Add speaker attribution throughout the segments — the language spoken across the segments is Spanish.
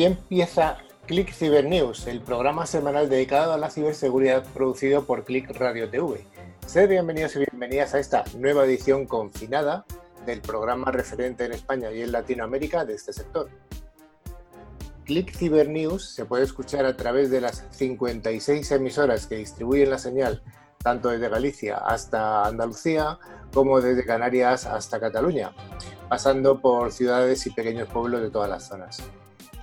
Speaker 1: Aquí empieza Click Cyber News, el programa semanal dedicado a la ciberseguridad producido por Click Radio TV. Sed bienvenidos y bienvenidas a esta nueva edición confinada del programa referente en España y en Latinoamérica de este sector. Click Cyber News se puede escuchar a través de las 56 emisoras que distribuyen la señal tanto desde Galicia hasta Andalucía como desde Canarias hasta Cataluña, pasando por ciudades y pequeños pueblos de todas las zonas.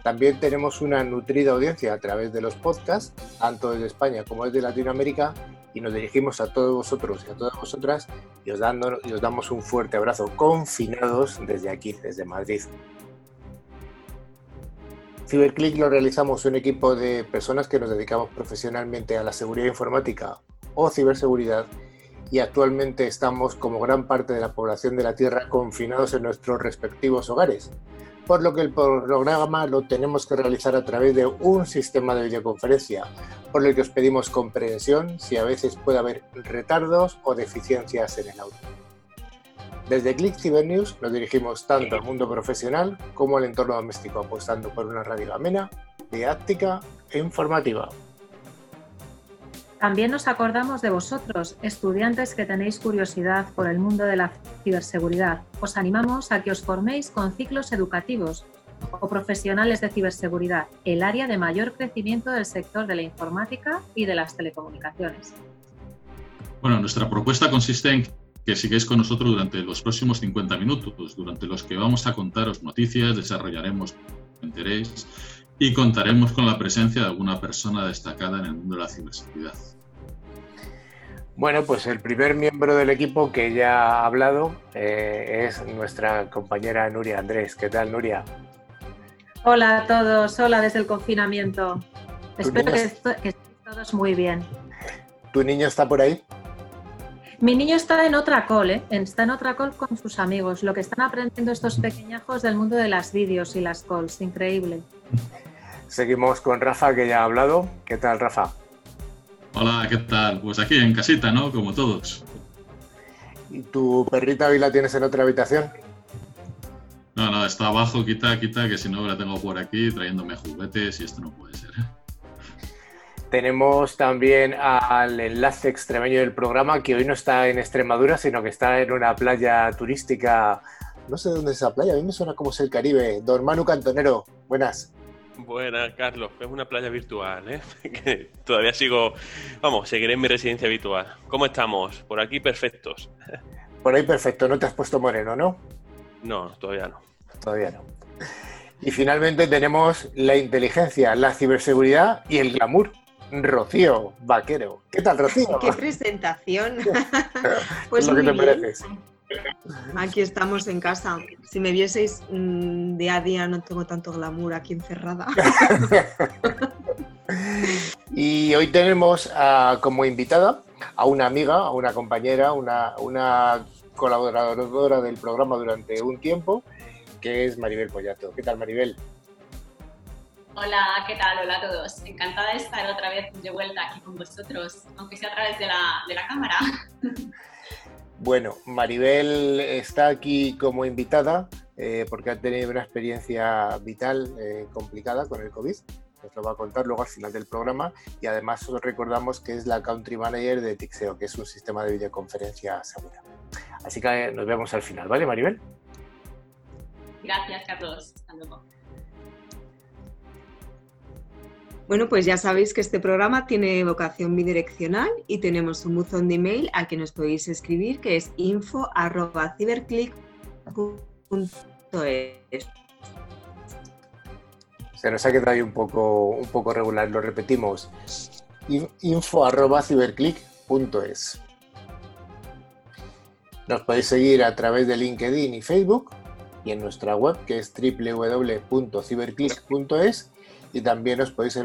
Speaker 1: También tenemos una nutrida audiencia a través de los podcasts, tanto desde España como desde Latinoamérica, y nos dirigimos a todos vosotros y a todas vosotras y os, dando, y os damos un fuerte abrazo confinados desde aquí, desde Madrid. CiberClick lo realizamos un equipo de personas que nos dedicamos profesionalmente a la seguridad informática o ciberseguridad y actualmente estamos como gran parte de la población de la Tierra confinados en nuestros respectivos hogares, por lo que el programa lo tenemos que realizar a través de un sistema de videoconferencia, por el que os pedimos comprensión si a veces puede haber retardos o deficiencias en el audio. Desde Click Cyber News nos dirigimos tanto al mundo profesional como al entorno doméstico, apostando por una radio amena, didáctica e informativa.
Speaker 2: También nos acordamos de vosotros, estudiantes que tenéis curiosidad por el mundo de la ciberseguridad. Os animamos a que os forméis con ciclos educativos o profesionales de ciberseguridad, el área de mayor crecimiento del sector de la informática y de las telecomunicaciones.
Speaker 3: Bueno, nuestra propuesta consiste en que sigáis con nosotros durante los próximos 50 minutos, durante los que vamos a contaros noticias, desarrollaremos interés y contaremos con la presencia de alguna persona destacada en el mundo de la ciberseguridad.
Speaker 1: Bueno, pues el primer miembro del equipo que ya ha hablado eh, es nuestra compañera Nuria Andrés. ¿Qué tal, Nuria?
Speaker 2: Hola a todos, hola desde el confinamiento. Espero que, que todos muy bien.
Speaker 1: ¿Tu niño está por ahí?
Speaker 2: Mi niño está en otra call, ¿eh? está en otra call con sus amigos. Lo que están aprendiendo estos pequeñajos del mundo de las vídeos y las calls, increíble.
Speaker 1: Seguimos con Rafa, que ya ha hablado. ¿Qué tal, Rafa?
Speaker 3: Hola, ¿qué tal? Pues aquí en casita, ¿no? Como todos.
Speaker 1: ¿Y tu perrita hoy la tienes en otra habitación?
Speaker 3: No, no, está abajo, quita, quita, que si no la tengo por aquí trayéndome juguetes y esto no puede ser.
Speaker 1: Tenemos también al enlace extremeño del programa, que hoy no está en Extremadura, sino que está en una playa turística. No sé dónde es esa playa, a mí me suena como es el Caribe. Don Manu Cantonero, buenas.
Speaker 4: Buenas, Carlos. Es una playa virtual, ¿eh? todavía sigo, vamos, seguiré en mi residencia habitual. ¿Cómo estamos? Por aquí perfectos.
Speaker 1: Por ahí perfecto, no te has puesto moreno, ¿no?
Speaker 4: No, todavía no.
Speaker 1: Todavía no. Y finalmente tenemos la inteligencia, la ciberseguridad y el glamour. Rocío Vaquero. ¿Qué tal, Rocío?
Speaker 5: ¡Qué presentación!
Speaker 1: pues lo que te mereces.
Speaker 5: Aquí estamos en casa. Si me vieseis mm, día a día, no tengo tanto glamour aquí encerrada.
Speaker 1: y hoy tenemos como invitada a una amiga, a una compañera, una, una colaboradora del programa durante un tiempo, que es Maribel Pollato. ¿Qué tal, Maribel?
Speaker 6: Hola, ¿qué tal? Hola a todos. Encantada de estar otra vez de vuelta aquí con vosotros, aunque sea a través de la, de la cámara.
Speaker 1: Bueno, Maribel está aquí como invitada eh, porque ha tenido una experiencia vital eh, complicada con el COVID. Nos lo va a contar luego al final del programa y además os recordamos que es la Country Manager de Tixeo, que es un sistema de videoconferencia segura. Así que nos vemos al final, ¿vale, Maribel?
Speaker 6: Gracias, Carlos. Hasta.
Speaker 5: Bueno, pues ya sabéis que este programa tiene vocación bidireccional y tenemos un buzón de email al que nos podéis escribir que es info.ciberclick.es.
Speaker 1: Se nos ha quedado ahí un poco, un poco regular, lo repetimos. info.ciberclick.es. Nos podéis seguir a través de LinkedIn y Facebook y en nuestra web que es www.ciberclick.es y también os podéis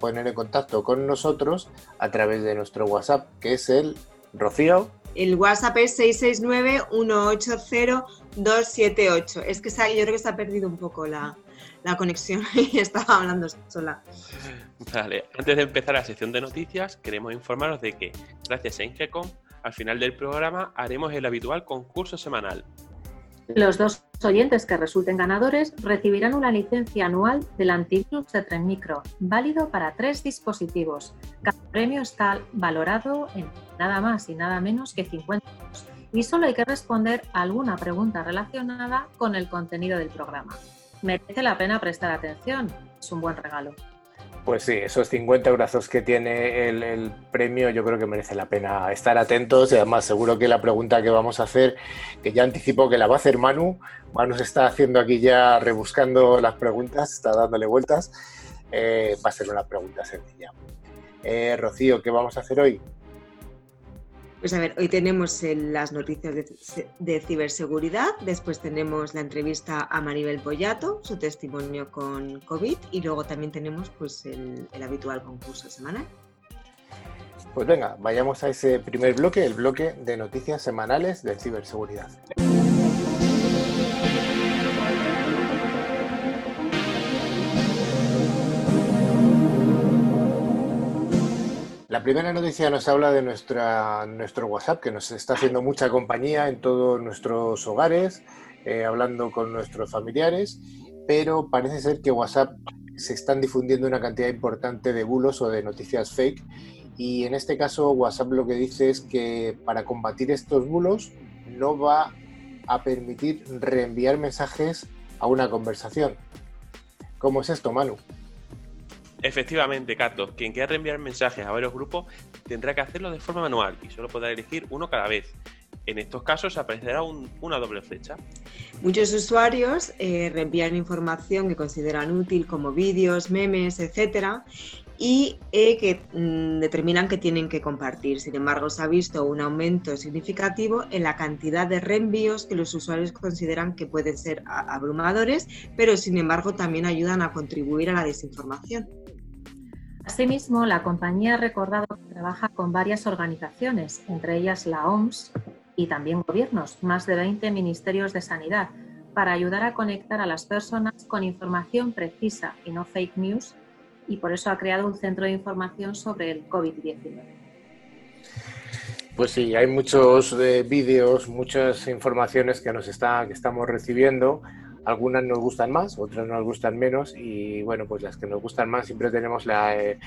Speaker 1: poner en contacto con nosotros a través de nuestro WhatsApp, que es el Rocío.
Speaker 5: El WhatsApp es 669-180-278. Es que yo creo que se ha perdido un poco la, la conexión y estaba hablando sola.
Speaker 4: Vale, antes de empezar la sección de noticias, queremos informaros de que, gracias a Ingecom, al final del programa haremos el habitual concurso semanal.
Speaker 2: Los dos oyentes que resulten ganadores recibirán una licencia anual del antivirus de Tren Micro, válido para tres dispositivos. Cada premio está valorado en nada más y nada menos que 50 euros y solo hay que responder alguna pregunta relacionada con el contenido del programa. Merece la pena prestar atención, es un buen regalo.
Speaker 1: Pues sí, esos 50 euros que tiene el, premio yo creo que merece la pena estar atentos y además seguro que la pregunta que vamos a hacer, que ya anticipo que la va a hacer Manu, Manu se está haciendo aquí ya rebuscando las preguntas, está dándole vueltas, eh, va a ser una pregunta sencilla. Eh, Rocío, ¿qué vamos a hacer hoy?
Speaker 5: Pues a ver, hoy tenemos las noticias de, ciberseguridad, después tenemos la entrevista a Maribel Boyato, su testimonio con COVID y luego también tenemos pues el habitual concurso semanal.
Speaker 1: Pues venga, vayamos a ese primer bloque, el bloque de noticias semanales de ciberseguridad. La primera noticia nos habla de nuestra, nuestro WhatsApp, que nos está haciendo mucha compañía en todos nuestros hogares, eh, hablando con nuestros familiares, pero parece ser que WhatsApp se están difundiendo una cantidad importante de bulos o de noticias fake. Y en este caso, WhatsApp lo que dice es que para combatir estos bulos no va a permitir reenviar mensajes a una conversación. ¿Cómo es esto, Manu?
Speaker 4: Efectivamente, Carlos, quien quiera reenviar mensajes a varios grupos tendrá que hacerlo de forma manual y solo podrá elegir uno cada vez. En estos casos aparecerá una doble flecha.
Speaker 5: Muchos usuarios eh, reenvían información que consideran útil como vídeos, memes, etcétera, y eh, que mm, determinan que tienen que compartir. Sin embargo, se ha visto un aumento significativo en la cantidad de reenvíos que los usuarios consideran que pueden ser abrumadores, pero sin embargo también ayudan a contribuir a la desinformación.
Speaker 2: Asimismo, la compañía ha recordado que trabaja con varias organizaciones, entre ellas la OMS y también gobiernos, más de 20 ministerios de sanidad, para ayudar a conectar a las personas con información precisa y no fake news, y por eso ha creado un centro de información sobre el COVID-19.
Speaker 1: Pues sí, hay muchos eh, vídeos, muchas informaciones que nos está, que estamos recibiendo algunas nos gustan más, otras nos gustan menos y bueno, pues las que nos gustan más siempre tenemos la, eh,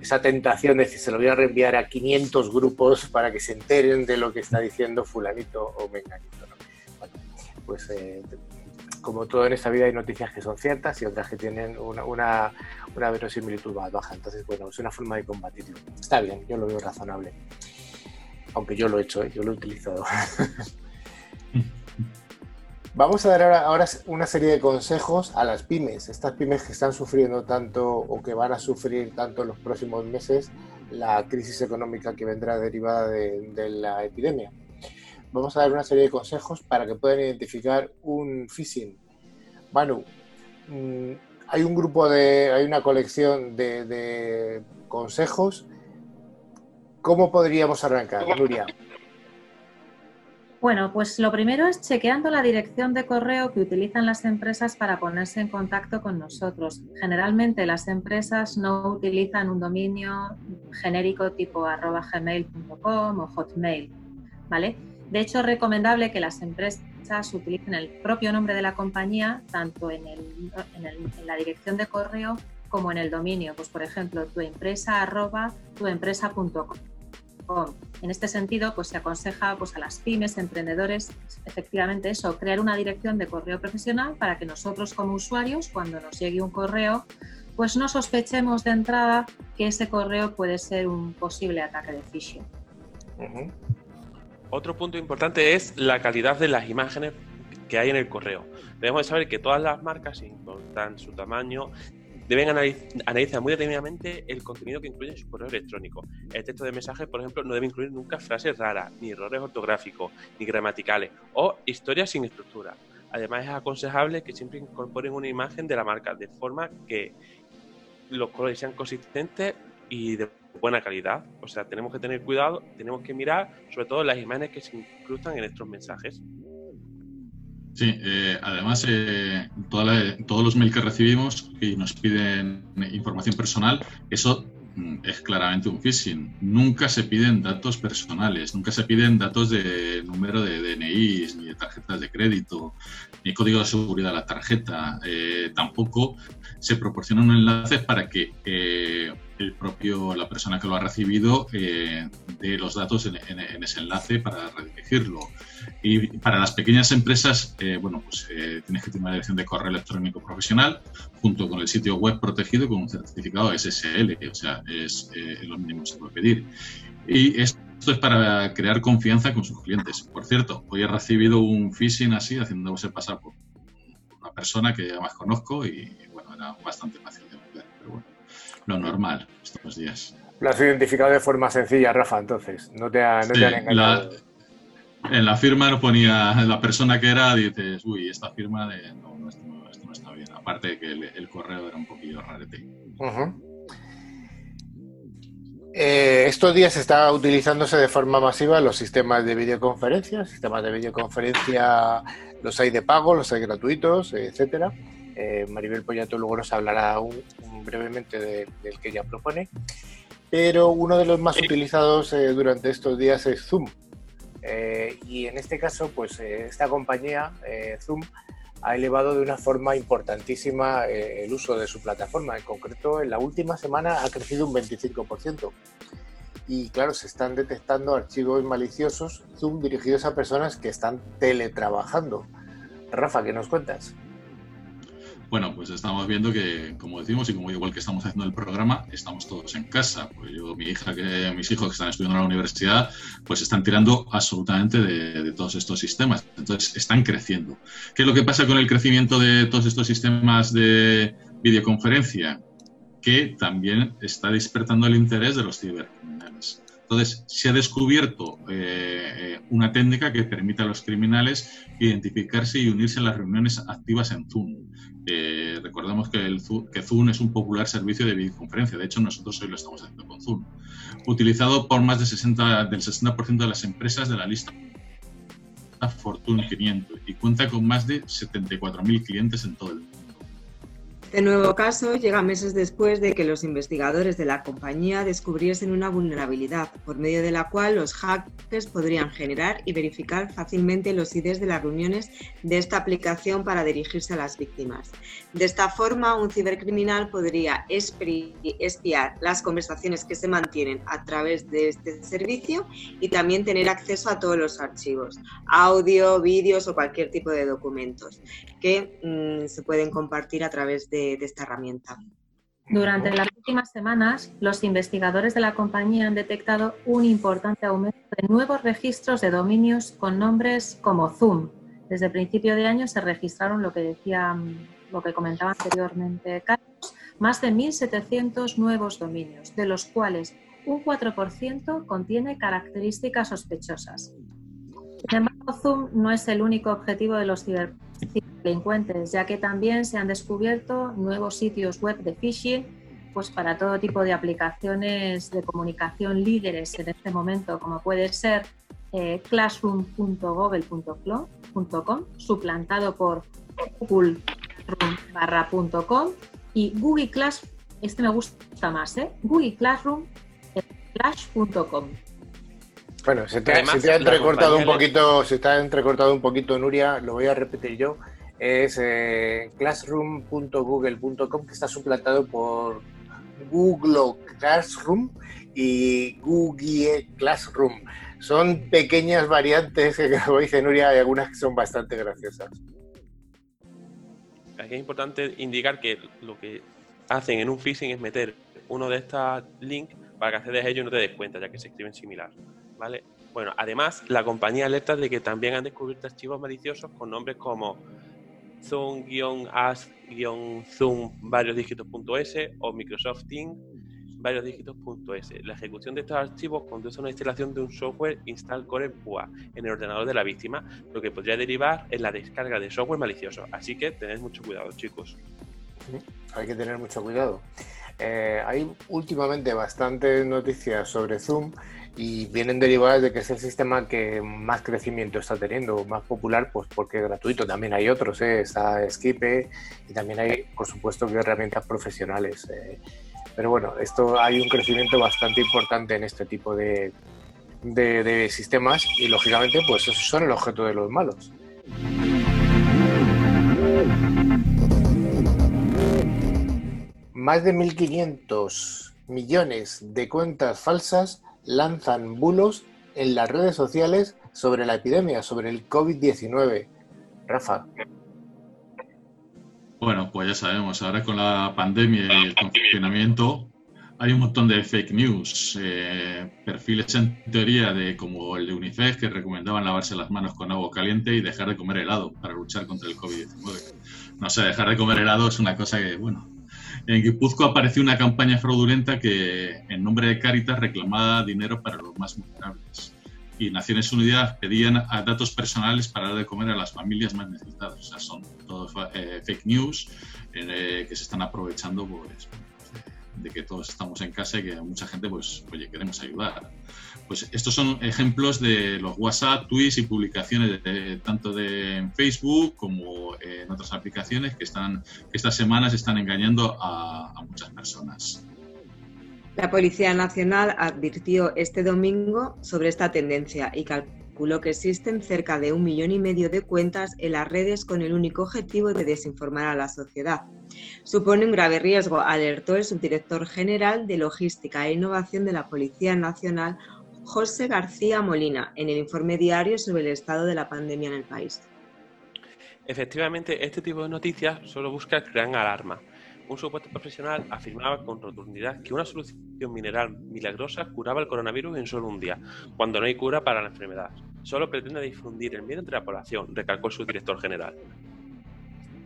Speaker 1: esa tentación de decir se lo voy a reenviar a 500 grupos para que se enteren de lo que está diciendo fulanito o menganito. Bueno, pues eh, como todo en esta vida hay noticias que son ciertas y otras que tienen una, una, verosimilitud más baja. Entonces, bueno, es una forma de combatirlo. Está bien, yo lo veo razonable. Aunque yo lo he hecho, ¿eh? yo lo he utilizado. Vamos a dar ahora, una serie de consejos a las pymes, estas pymes que están sufriendo tanto o que van a sufrir tanto en los próximos meses la crisis económica que vendrá derivada de, la epidemia. Vamos a dar una serie de consejos para que puedan identificar un phishing. Manu, mm, hay un grupo de, hay una colección de, de consejos. ¿Cómo podríamos arrancar, Nuria?
Speaker 2: Bueno, pues lo primero es chequeando la dirección de correo que utilizan las empresas para ponerse en contacto con nosotros. Generalmente las empresas no utilizan un dominio genérico tipo arroba gmail.com o hotmail, ¿vale? De hecho, es recomendable que las empresas utilicen el propio nombre de la compañía tanto en, la dirección de correo como en el dominio. Pues, por ejemplo, tu empresa arroba tuempresa.com en este sentido, pues se aconseja pues, a las pymes, emprendedores, efectivamente eso, crear una dirección de correo profesional para que nosotros como usuarios, cuando nos llegue un correo, pues no sospechemos de entrada que ese correo puede ser un posible ataque de phishing.
Speaker 4: Otro punto importante es la calidad de las imágenes que hay en el correo. Debemos saber que todas las marcas, sin importar su tamaño, deben analizar muy detenidamente el contenido que incluye su correo electrónico. El texto de mensaje, por ejemplo, no debe incluir nunca frases raras, ni errores ortográficos, ni gramaticales, o historias sin estructura. Además, es aconsejable que siempre incorporen una imagen de la marca, de forma que los colores sean consistentes y de buena calidad. O sea, tenemos que tener cuidado, tenemos que mirar sobre todo las imágenes que se incrustan en estos mensajes.
Speaker 3: Sí, eh, además, eh, todos los mails que recibimos y nos piden información personal, eso mm, es claramente un phishing. Nunca se piden datos personales, nunca se piden datos de número de DNI, ni de tarjetas de crédito, ni código de seguridad de la tarjeta. Eh, tampoco se proporciona un enlace para que eh, el propio, la persona que lo ha recibido eh, dé los datos en, ese enlace para redirigirlo. Y para las pequeñas empresas, eh, bueno, pues eh, tienes que tener una dirección de correo electrónico profesional junto con el sitio web protegido con un certificado SSL, o sea, es lo mínimo que se puede pedir. Y esto es para crear confianza con sus clientes. Por cierto, hoy he recibido un phishing así, haciéndose pasar por una persona que ya más conozco y, bueno, era bastante fácil lo normal estos días.
Speaker 1: Lo has identificado de forma sencilla, Rafa, entonces. No te, han engañado.
Speaker 3: en la firma no ponía la persona que era, dices, uy, esta firma de. No, esto, no, está bien. Aparte de que el, correo era un poquillo rarete.
Speaker 1: Eh, estos días está utilizándose de forma masiva los sistemas de videoconferencia. Sistemas de videoconferencia los hay de pago, los hay gratuitos, etcétera. Eh, Maribel Pollato luego nos hablará brevemente del que ella propone. Pero uno de los más utilizados eh, durante estos días es Zoom. Eh, y en este caso, pues esta compañía, Zoom, ha elevado de una forma importantísima el uso de su plataforma. En concreto, en la última semana ha crecido un 25%. Y claro, se están detectando archivos maliciosos Zoom dirigidos a personas que están teletrabajando. Rafa, ¿qué nos cuentas?
Speaker 3: Bueno, pues estamos viendo que, como decimos, y como igual que estamos haciendo el programa, estamos todos en casa. Pues yo, mi hija, mis hijos que están estudiando en la universidad, pues están tirando absolutamente de, todos estos sistemas. Entonces, están creciendo. ¿Qué es lo que pasa con el crecimiento de todos estos sistemas de videoconferencia? Que también está despertando el interés de los cibercriminales. Entonces, se ha descubierto eh, una técnica que permite a los criminales identificarse y unirse a las reuniones activas en Zoom. Eh, recordemos que, el que Zoom es un popular servicio de videoconferencia. De hecho, nosotros hoy lo estamos haciendo con Zoom. Utilizado por más de 60, del 60% de las empresas de la lista Fortune 500 y cuenta con más de 74.000 clientes en todo el mundo.
Speaker 5: Este nuevo caso llega meses después de que los investigadores de la compañía descubriesen una vulnerabilidad, por medio de la cual los hackers podrían generar y verificar fácilmente los IDs de las reuniones de esta aplicación para dirigirse a las víctimas. De esta forma, un cibercriminal podría espiar las conversaciones que se mantienen a través de este servicio y también tener acceso a todos los archivos, audio, vídeos o cualquier tipo de documentos que mm, se pueden compartir a través de de, esta herramienta.
Speaker 2: Durante las últimas semanas, los investigadores de la compañía han detectado un importante aumento de nuevos registros de dominios con nombres como Zoom. Desde el principio de año se registraron lo que decía, lo que comentaba anteriormente Carlos, más de 1.700 nuevos dominios, de los cuales un 4% contiene características sospechosas. Sin embargo, Zoom no es el único objetivo de los ciberdelincuentes, ya que también se han descubierto nuevos sitios web de phishing pues para todo tipo de aplicaciones de comunicación líderes en este momento, como puede ser eh, classroom.google.com, suplantado por google.com y Google Class, este me gusta más, ¿eh? Google Classroom,
Speaker 1: bueno, se te, ha entrecortado un poquito, se está entrecortado un poquito, Nuria, lo voy a repetir yo. Es eh, classroom.google.com que está suplantado por Google Classroom y Google Classroom. Son pequeñas variantes que, como dice Nuria, hay algunas que son bastante graciosas.
Speaker 4: Aquí es importante indicar que lo que hacen en un phishing es meter uno de estos links para que accedes a ellos y no te des cuenta, ya que se escriben similar. ¿vale? Bueno, además, la compañía alerta de que también han descubierto archivos maliciosos con nombres como zoom-as-zoom varios dígitos.es o Microsoft Teams varios dígitos.es. La ejecución de estos archivos conduce a una instalación de un software install core PUA en el ordenador de la víctima, lo que podría derivar en la descarga de software malicioso. Así que tened mucho cuidado, chicos.
Speaker 1: Hay que tener mucho cuidado. Eh, hay últimamente bastantes noticias sobre Zoom y vienen derivadas de que es el sistema que más crecimiento está teniendo, más popular, pues porque es gratuito. También hay otros, ¿eh? está Skipe y también hay, por supuesto, que herramientas profesionales. Eh. Pero bueno, esto hay un crecimiento bastante importante en este tipo de, sistemas y lógicamente pues esos son el objeto de los malos. Más de 1.500 millones de cuentas falsas lanzan bulos en las redes sociales sobre la epidemia, sobre el COVID-19. Rafa.
Speaker 3: Bueno, pues ya sabemos, ahora con la pandemia y el confinamiento hay un montón de fake news, eh, perfiles en teoría de como el de UNICEF que recomendaban lavarse las manos con agua caliente y dejar de comer helado para luchar contra el COVID-19. No sé, dejar de comer helado es una cosa que, bueno, en Guipúzcoa apareció una campaña fraudulenta que en nombre de Caritas reclamaba dinero para los más vulnerables y Naciones Unidas pedían datos personales para dar de comer a las familias más necesitadas. O sea, son todos eh, fake news eh, que se están aprovechando pues, de que todos estamos en casa y que mucha gente, pues, oye, queremos ayudar. Pues estos son ejemplos de los WhatsApp, tweets y publicaciones de, tanto de Facebook como en otras aplicaciones que están que estas semanas están engañando a muchas personas.
Speaker 5: La Policía Nacional advirtió este domingo sobre esta tendencia y calculó que existen cerca de un millón y medio de cuentas en las redes con el único objetivo de desinformar a la sociedad. Supone un grave riesgo, alertó el subdirector general de Logística e Innovación de la Policía Nacional, José García Molina, en el informe diario sobre el estado de la pandemia en el país.
Speaker 4: Efectivamente, este tipo de noticias solo busca crear alarma un supuesto profesional afirmaba con rotundidad que una solución mineral milagrosa curaba el coronavirus en solo un día, cuando no hay cura para la enfermedad. Solo pretende difundir el miedo entre la población, recalcó su director general.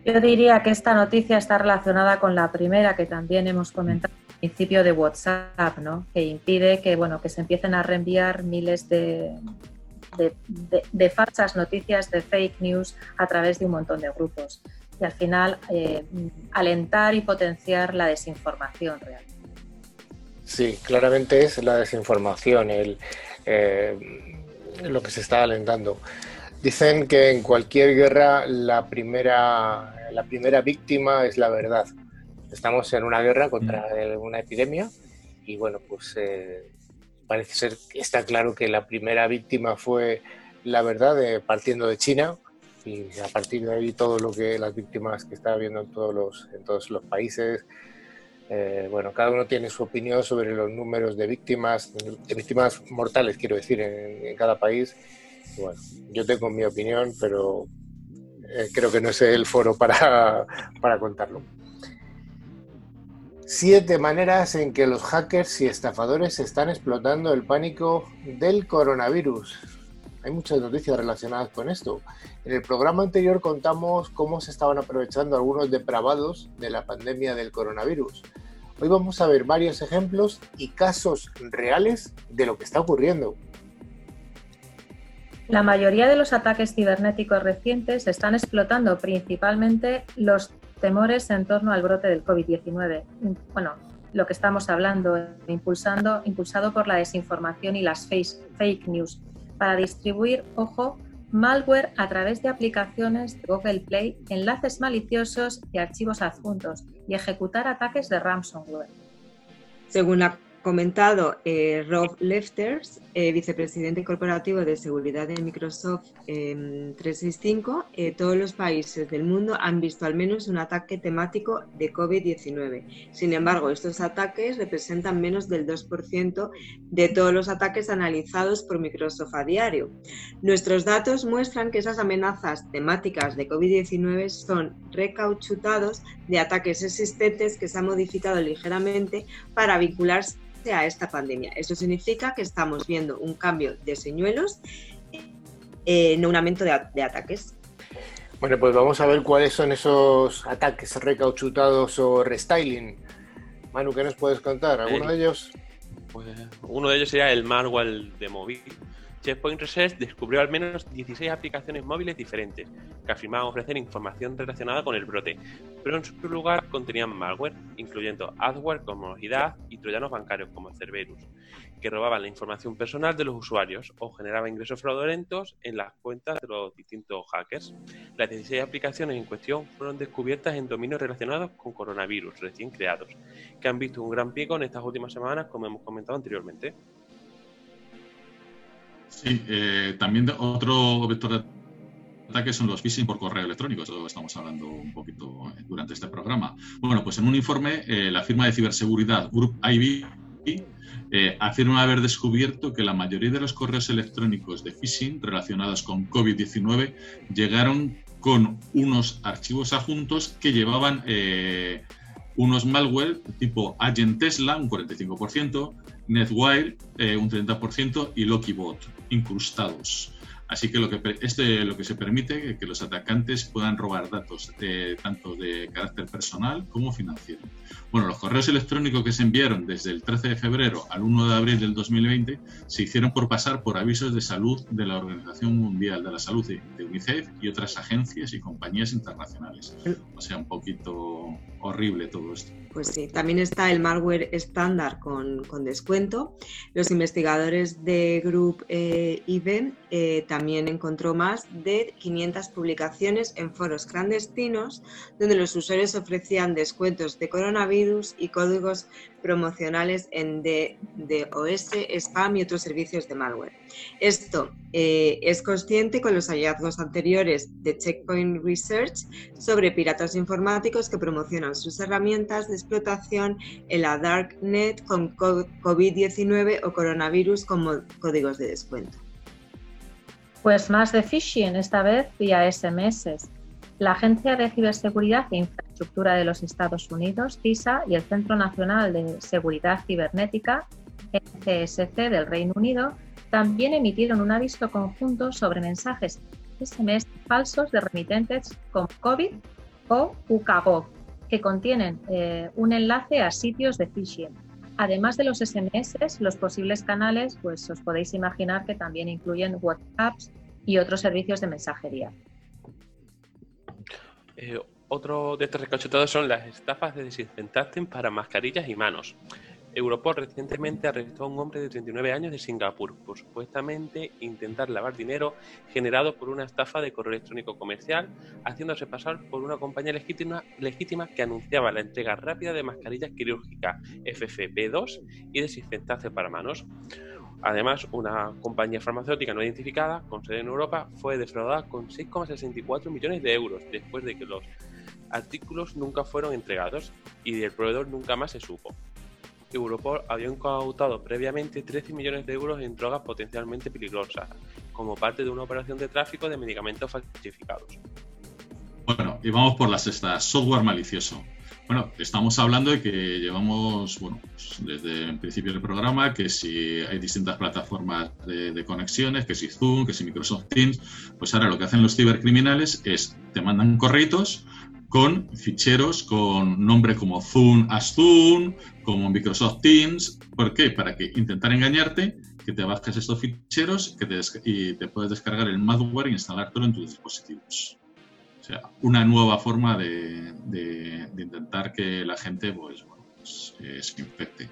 Speaker 2: Yo diría que esta noticia está relacionada con la primera que también hemos comentado al principio de WhatsApp, ¿no? que impide que, bueno, que se empiecen a reenviar miles de, de falsas noticias, de fake news a través de un montón de grupos y al final eh, alentar y potenciar la desinformación real.
Speaker 1: Sí, claramente es la desinformación el, eh, lo que se está alentando. Dicen que en cualquier guerra la primera, la primera víctima es la verdad. Estamos en una guerra contra mm. una epidemia y bueno, pues eh, parece ser que está claro que la primera víctima fue la verdad partiendo de China y a partir de ahí todo lo que las víctimas que está habiendo en todos los, en todos los países. Eh, bueno, cada uno tiene su opinión sobre los números de víctimas, de víctimas mortales, quiero decir, en, cada país. Bueno, yo tengo mi opinión, pero eh, creo que no es el foro para, para contarlo. Siete maneras en que los hackers y estafadores están explotando el pánico del coronavirus. Hay muchas noticias relacionadas con esto. En el programa anterior contamos cómo se estaban aprovechando algunos depravados de la pandemia del coronavirus. Hoy vamos a ver varios ejemplos y casos reales de lo que está ocurriendo.
Speaker 2: La mayoría de los ataques cibernéticos recientes están explotando principalmente los temores en torno al brote del COVID-19. Bueno, lo que estamos hablando, impulsando, impulsado por la desinformación y las fake news para distribuir, ojo, malware a través de aplicaciones de Google Play, enlaces maliciosos y archivos adjuntos y ejecutar ataques de ransomware.
Speaker 5: Según comentado eh, Rob Lefters, eh, vicepresidente corporativo de seguridad de Microsoft 365, em, eh, todos los países del mundo han visto al menos un ataque temático de COVID-19. Sin embargo, estos ataques representan menos del 2% de todos los ataques analizados por Microsoft a diario. Nuestros datos muestran que esas amenazas temáticas de COVID-19 son recauchutados de ataques existentes que se han modificado ligeramente para vincularse a esta pandemia. Eso significa que estamos viendo un cambio de señuelos, eh, no un aumento de, ataques.
Speaker 1: Bueno, pues vamos a ver cuáles son esos ataques recauchutados o restyling. Manu, ¿qué nos puedes contar? ¿Alguno de ellos?
Speaker 4: Pues, uno de ellos sería el malware de móvil, Checkpoint Research descubrió al menos 16 aplicaciones móviles diferentes que afirmaban ofrecer información relacionada con el brote, pero en su lugar contenían malware, incluyendo adware como Hidad y troyanos bancarios como Cerberus, que robaban la información personal de los usuarios o generaban ingresos fraudulentos en las cuentas de los distintos hackers. Las 16 aplicaciones en cuestión fueron descubiertas en dominios relacionados con coronavirus recién creados, que han visto un gran pico en estas últimas semanas, como hemos comentado anteriormente.
Speaker 3: Sí, eh, también otro vector de ataque son los phishing por correo electrónico, eso estamos hablando un poquito durante este programa. Bueno, pues en un informe, eh, la firma de ciberseguridad Group IB eh, afirma haber descubierto que la mayoría de los correos electrónicos de phishing relacionados con COVID-19 llegaron con unos archivos adjuntos que llevaban unos malware tipo Agent Tesla, un 45%, NetWire, eh, un 30%, y LokiBot, incrustados. Así que lo que, este, lo que se permite es que los atacantes puedan robar datos tanto de carácter personal como financiero. Bueno, los correos electrónicos que se enviaron desde el 13 de febrero al 1 de abril del 2020 se hicieron por pasar por avisos de salud de la Organización Mundial de la Salud de UNICEF y otras agencias y compañías internacionales. O sea, un poquito horrible todo esto.
Speaker 5: Pues sí, también está el malware estándar con, descuento. Los investigadores de Group eh, eh, también encontró más de 500 publicaciones en foros clandestinos donde los usuarios ofrecían descuentos de coronavirus y códigos promocionales en DOS, spam y otros servicios de malware. Esto eh, es consciente con los hallazgos anteriores de Checkpoint Research sobre piratas informáticos que promocionan sus herramientas de explotación en la Darknet con COVID-19 o coronavirus como códigos de descuento.
Speaker 2: Pues más de phishing, esta vez vía SMS. La Agencia de Ciberseguridad e Infraestructura de los Estados Unidos, CISA, y el Centro Nacional de Seguridad Cibernética, CSC del Reino Unido, también emitieron un aviso conjunto sobre mensajes SMS falsos de remitentes con COVID o UKGov, que contienen eh, un enlace a sitios de phishing. Además de los SMS, los posibles canales, pues os podéis imaginar que también incluyen WhatsApps y otros servicios de mensajería.
Speaker 4: Eh, otro de estos recauchutados son las estafas de desinfectante para mascarillas y manos. Europol recientemente arrestó a un hombre de 39 años de Singapur por supuestamente intentar lavar dinero generado por una estafa de correo electrónico comercial, haciéndose pasar por una compañía legítima, que anunciaba la entrega rápida de mascarillas quirúrgicas FFP2 y desinfectante para manos. Además, una compañía farmacéutica no identificada, con sede en Europa, fue defraudada con 6,64 millones de euros después de que los artículos nunca fueron entregados y del proveedor nunca más se supo. Europol había incautado previamente 13 millones de euros en drogas potencialmente peligrosas, como parte de una operación de tráfico de medicamentos falsificados.
Speaker 3: Bueno, y vamos por la sexta, software malicioso. Bueno, estamos hablando de que llevamos, bueno, pues, desde el principio del programa, que si hay distintas plataformas de, conexiones, que si Zoom, que si Microsoft Teams, pues ahora lo que hacen los cibercriminales es te mandan correitos con ficheros con nombre como Zoom as Zoom, como Microsoft Teams. ¿Por qué? Para que intentar engañarte, que te bajes estos ficheros que te y te puedes descargar el malware e instalártelo en tus dispositivos. O sea, una nueva forma de, intentar que la gente pues, pues eh, se infecte.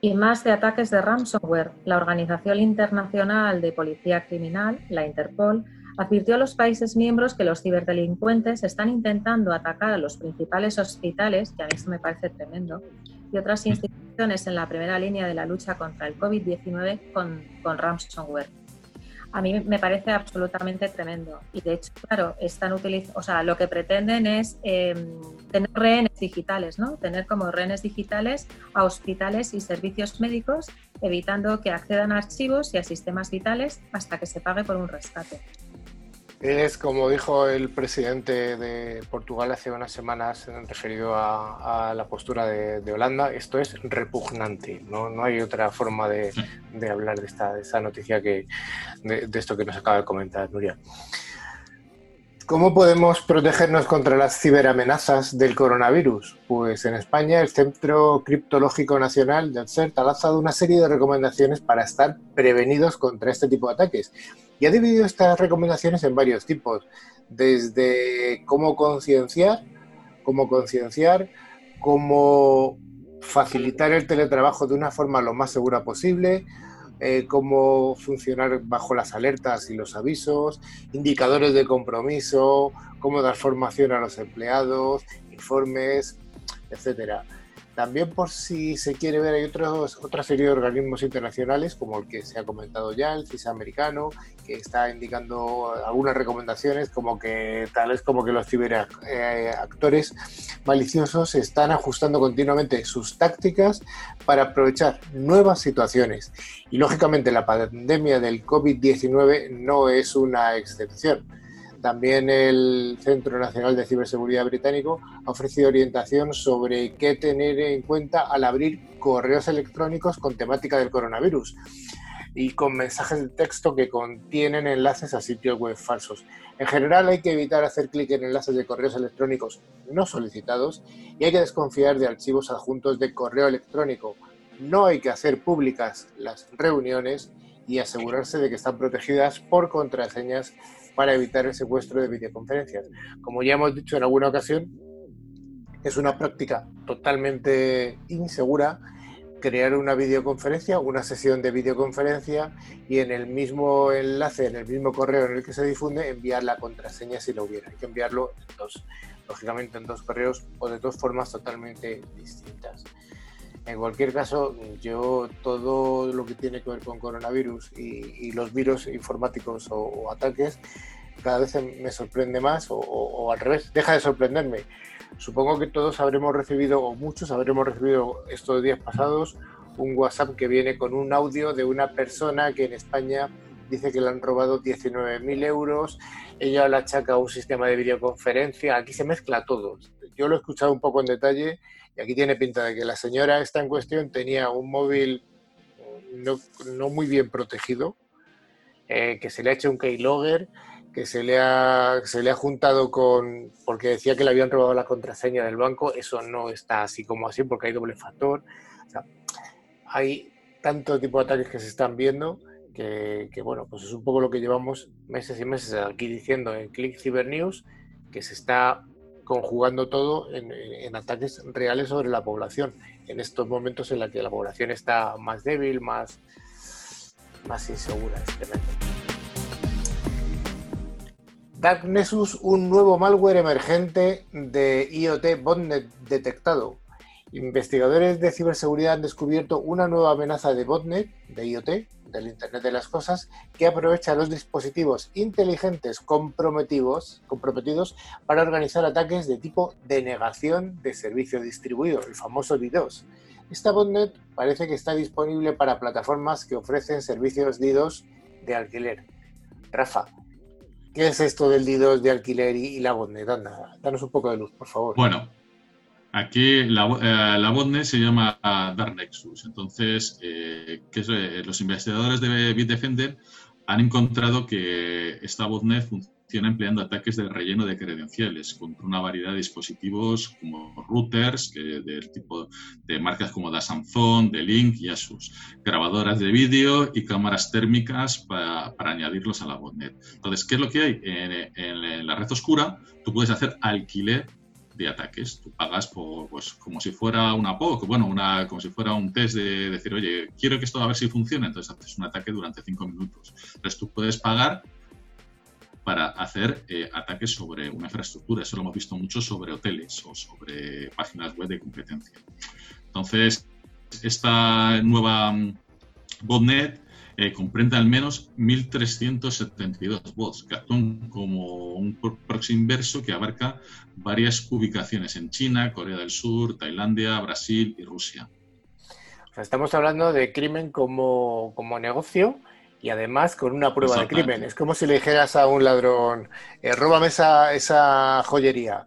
Speaker 2: Y más de ataques de ransomware. La Organización Internacional de Policía Criminal, la Interpol, advirtió a los países miembros que los ciberdelincuentes están intentando atacar a los principales hospitales, que a mí eso me parece tremendo, y otras instituciones en la primera línea de la lucha contra el COVID-19 con, con ransomware. A mí me parece absolutamente tremendo. Y de hecho, claro, están utilizando, o sea, lo que pretenden es em, tener rehenes digitales, ¿no? Tener como rehenes digitales a hospitales y servicios médicos, evitando que accedan a archivos y a sistemas vitales hasta que se pague por un rescate.
Speaker 1: Es como dijo el presidente de Portugal hace unas semanas referido a, la postura de, Holanda, esto es repugnante, no, no hay otra forma de, hablar de esta, noticia que de, esto que nos acaba de comentar Nuria. ¿Cómo podemos protegernos contra las ciberamenazas del coronavirus? Pues en España el Centro Criptológico Nacional de CERT ha lanzado una serie de recomendaciones para estar prevenidos contra este tipo de ataques. Y ha dividido estas recomendaciones en varios tipos, desde cómo concienciar, cómo concienciar, cómo facilitar el teletrabajo de una forma lo más segura posible, eh, cómo funcionar bajo las alertas y los avisos, indicadores de compromiso, cómo dar formación a los empleados, informes, etcétera. También por si se quiere ver, hay otros, otra serie de organismos internacionales, como el que se ha comentado ya, el CISA americano, que está indicando algunas recomendaciones, como que tal vez como que los ciberactores maliciosos están ajustando continuamente sus tácticas para aprovechar nuevas situaciones. Y lógicamente la pandemia del COVID-19 no es una excepción también el Centro Nacional de Ciberseguridad británico ha ofrecido orientación sobre qué tener en cuenta al abrir correos electrónicos con temática del coronavirus y con mensajes de texto que contienen enlaces a sitios web falsos. En general hay que evitar hacer clic en enlaces de correos electrónicos no solicitados y hay que desconfiar de archivos adjuntos de correo electrónico. No hay que hacer públicas las reuniones y asegurarse de que están protegidas por contraseñas para evitar el secuestro de videoconferencias. Como ya hemos dicho en alguna ocasión, es una práctica totalmente insegura crear una videoconferencia, una sesión de videoconferencia y en el mismo enlace, en el mismo correo en el que se difunde, enviar la contraseña si lo hubiera. Hay que enviarlo en dos, lógicamente en dos correos o de dos formas totalmente distintas. En cualquier caso, yo todo lo que tiene que ver con coronavirus y, los virus informáticos o, ataques, cada vez me sorprende más o, al revés, deja de sorprenderme. Supongo que todos habremos recibido, o muchos habremos recibido estos días pasados, un WhatsApp que viene con un audio de una persona que en España dice que le han robado 19.000 euros, ella la achaca a un sistema de videoconferencia, aquí se mezcla todo. Yo lo he escuchado un poco en detalle y aquí tiene pinta de que la señora esta en cuestión tenía un móvil no, muy bien protegido, eh, que se le ha hecho un keylogger, que se le, ha, se le ha juntado con, porque decía que le habían robado la contraseña del banco, eso no está así como así porque hay doble factor. hay tanto tipo de ataques que se están viendo que, que, bueno, pues es un poco lo que llevamos meses y meses aquí diciendo en Click Cyber News, que se está conjugando todo en, ataques reales sobre la población, en estos momentos en los que la población está más débil, más, más insegura. Dark Nessus, un nuevo malware emergente de IoT botnet detectado. Investigadores de ciberseguridad han descubierto una nueva amenaza de botnet, de IoT, del Internet de las Cosas que aprovecha los dispositivos inteligentes comprometidos, comprometidos para organizar ataques de tipo denegación de servicio distribuido, el famoso DDoS. Esta botnet parece que está disponible para plataformas que ofrecen servicios DDoS de alquiler. Rafa, ¿qué es esto del DDoS de alquiler y, la botnet? Anda, danos un poco de luz, por favor.
Speaker 3: Bueno, Aquí la, eh, la botnet se llama Dark Nexus. Entonces, eh, eh, los investigadores de Bitdefender han encontrado que esta botnet funciona empleando ataques de relleno de credenciales contra una variedad de dispositivos como routers que del tipo de marcas como Dasamzone, D-Link y Asus, grabadoras de vídeo y cámaras térmicas para, añadirlos a la botnet. Entonces, ¿qué es lo que hay? En la red oscura tú puedes hacer alquiler de ataques. Tú pagas por, pues, como si fuera una POC, bueno, una, como si fuera un test de decir, oye, quiero que esto a ver si funciona, entonces haces un ataque durante cinco minutos. Entonces tú puedes pagar para hacer eh, ataques sobre una infraestructura. Eso lo hemos visto mucho sobre hoteles o sobre páginas web de competencia. Entonces, esta nueva mm, botnet eh, comprende al menos 1.372 bots que actúan como un proxy inverso que abarca varias ubicaciones en China, Corea del Sur, Tailandia, Brasil y Rusia.
Speaker 1: estamos hablando de crimen como, negocio y además con una prueba de crimen. Es como si le dijeras a un ladrón, eh, róbame esa, esa joyería.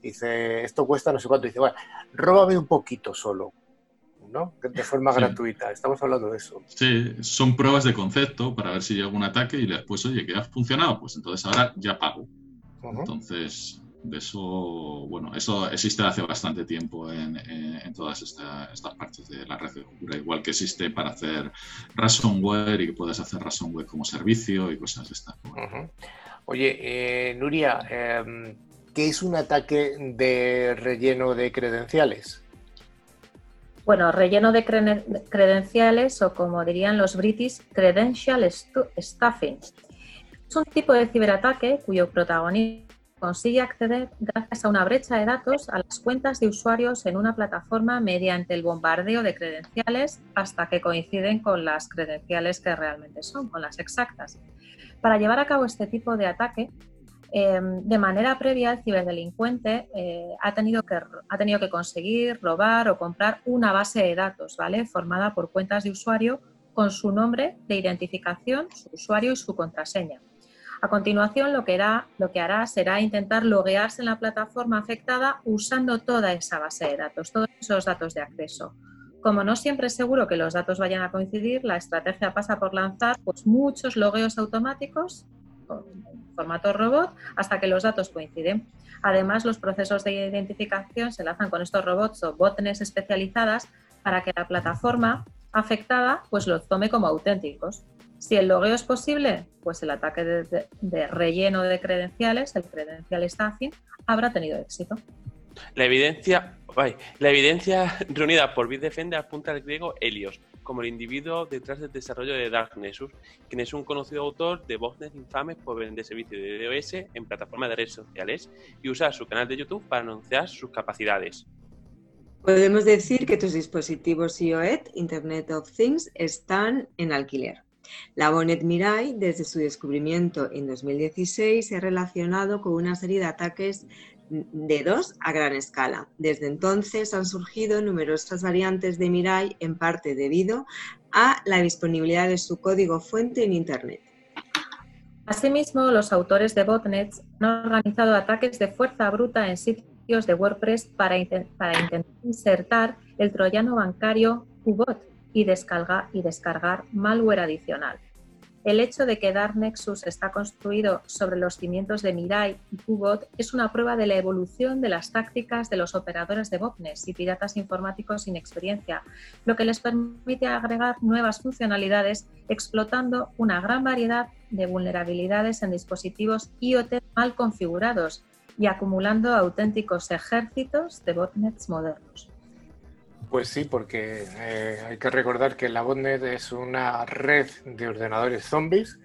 Speaker 1: Dice, esto cuesta no sé cuánto. Dice, bueno, róbame un poquito solo. ¿No? De forma gratuita. Estamos hablando de eso.
Speaker 3: Sí, son pruebas de concepto para ver si llega un ataque y después, oye, que ha funcionado, pues entonces ahora ya pago. Entonces, de eso, bueno, eso existe hace bastante tiempo en, todas estas partes de la red de igual que existe para hacer ransomware y que puedes hacer ransomware como servicio y cosas de estas.
Speaker 1: Oye, eh, Nuria, em, ¿qué es un ataque de relleno de credenciales?
Speaker 2: Bueno, relleno de credenciales o como dirían los british, credential stuffing. Es un tipo de ciberataque cuyo protagonista consigue acceder gracias a una brecha de datos a las cuentas de usuarios en una plataforma mediante el bombardeo de credenciales hasta que coinciden con las credenciales que realmente son, con las exactas. Para llevar a cabo este tipo de ataque, em, de manera previa el ciberdelincuente eh, ha, tenido que, conseguir robar o comprar una base de datos, ¿vale? Formada por cuentas de usuario con su nombre de identificación, su usuario y su contraseña. A continuación, lo que, hará será intentar loguearse en la plataforma afectada usando toda esa base de datos, todos esos datos de acceso. Como no siempre es seguro que los datos vayan a coincidir, la estrategia pasa por lanzar pues, muchos logueos automáticos formato robot hasta que los datos coinciden. Además, los procesos de identificación se lanzan con estos robots o botnets especializadas para que la plataforma afectada pues, los tome como auténticos. Si el logueo es posible, pues el ataque de, relleno de credenciales, el credencial staffing, habrá tenido éxito.
Speaker 4: La evidencia, la evidencia reunida por Bitdefender apunta al griego Helios como el individuo detrás del desarrollo de Dark quien es un conocido autor de botnets infames por vender servicios de DOS en plataformas de redes sociales y usar su canal de YouTube para anunciar sus capacidades.
Speaker 5: Podemos decir que tus dispositivos IoT, Internet of Things, están en alquiler. La Bonnet Mirai, desde su descubrimiento en 2016, se ha relacionado con una serie de ataques de dos a gran escala. Desde entonces han surgido numerosas variantes de Mirai, en parte debido a la disponibilidad de su código fuente en Internet.
Speaker 2: Asimismo, los autores de botnets han organizado ataques de fuerza bruta en sitios de WordPress para, intentar insertar el troyano bancario UBOT, y descargar malware adicional. El hecho de que Dark Nexus está construido sobre los cimientos de Mirai y Qbot es una prueba de la evolución de las tácticas de los operadores de botnets y piratas informáticos sin experiencia, lo que les permite agregar nuevas funcionalidades explotando una gran variedad de vulnerabilidades en dispositivos IoT mal configurados y acumulando auténticos ejércitos de botnets modernos.
Speaker 1: Pues sí, porque eh, hay que recordar que la botnet es una red de ordenadores zombies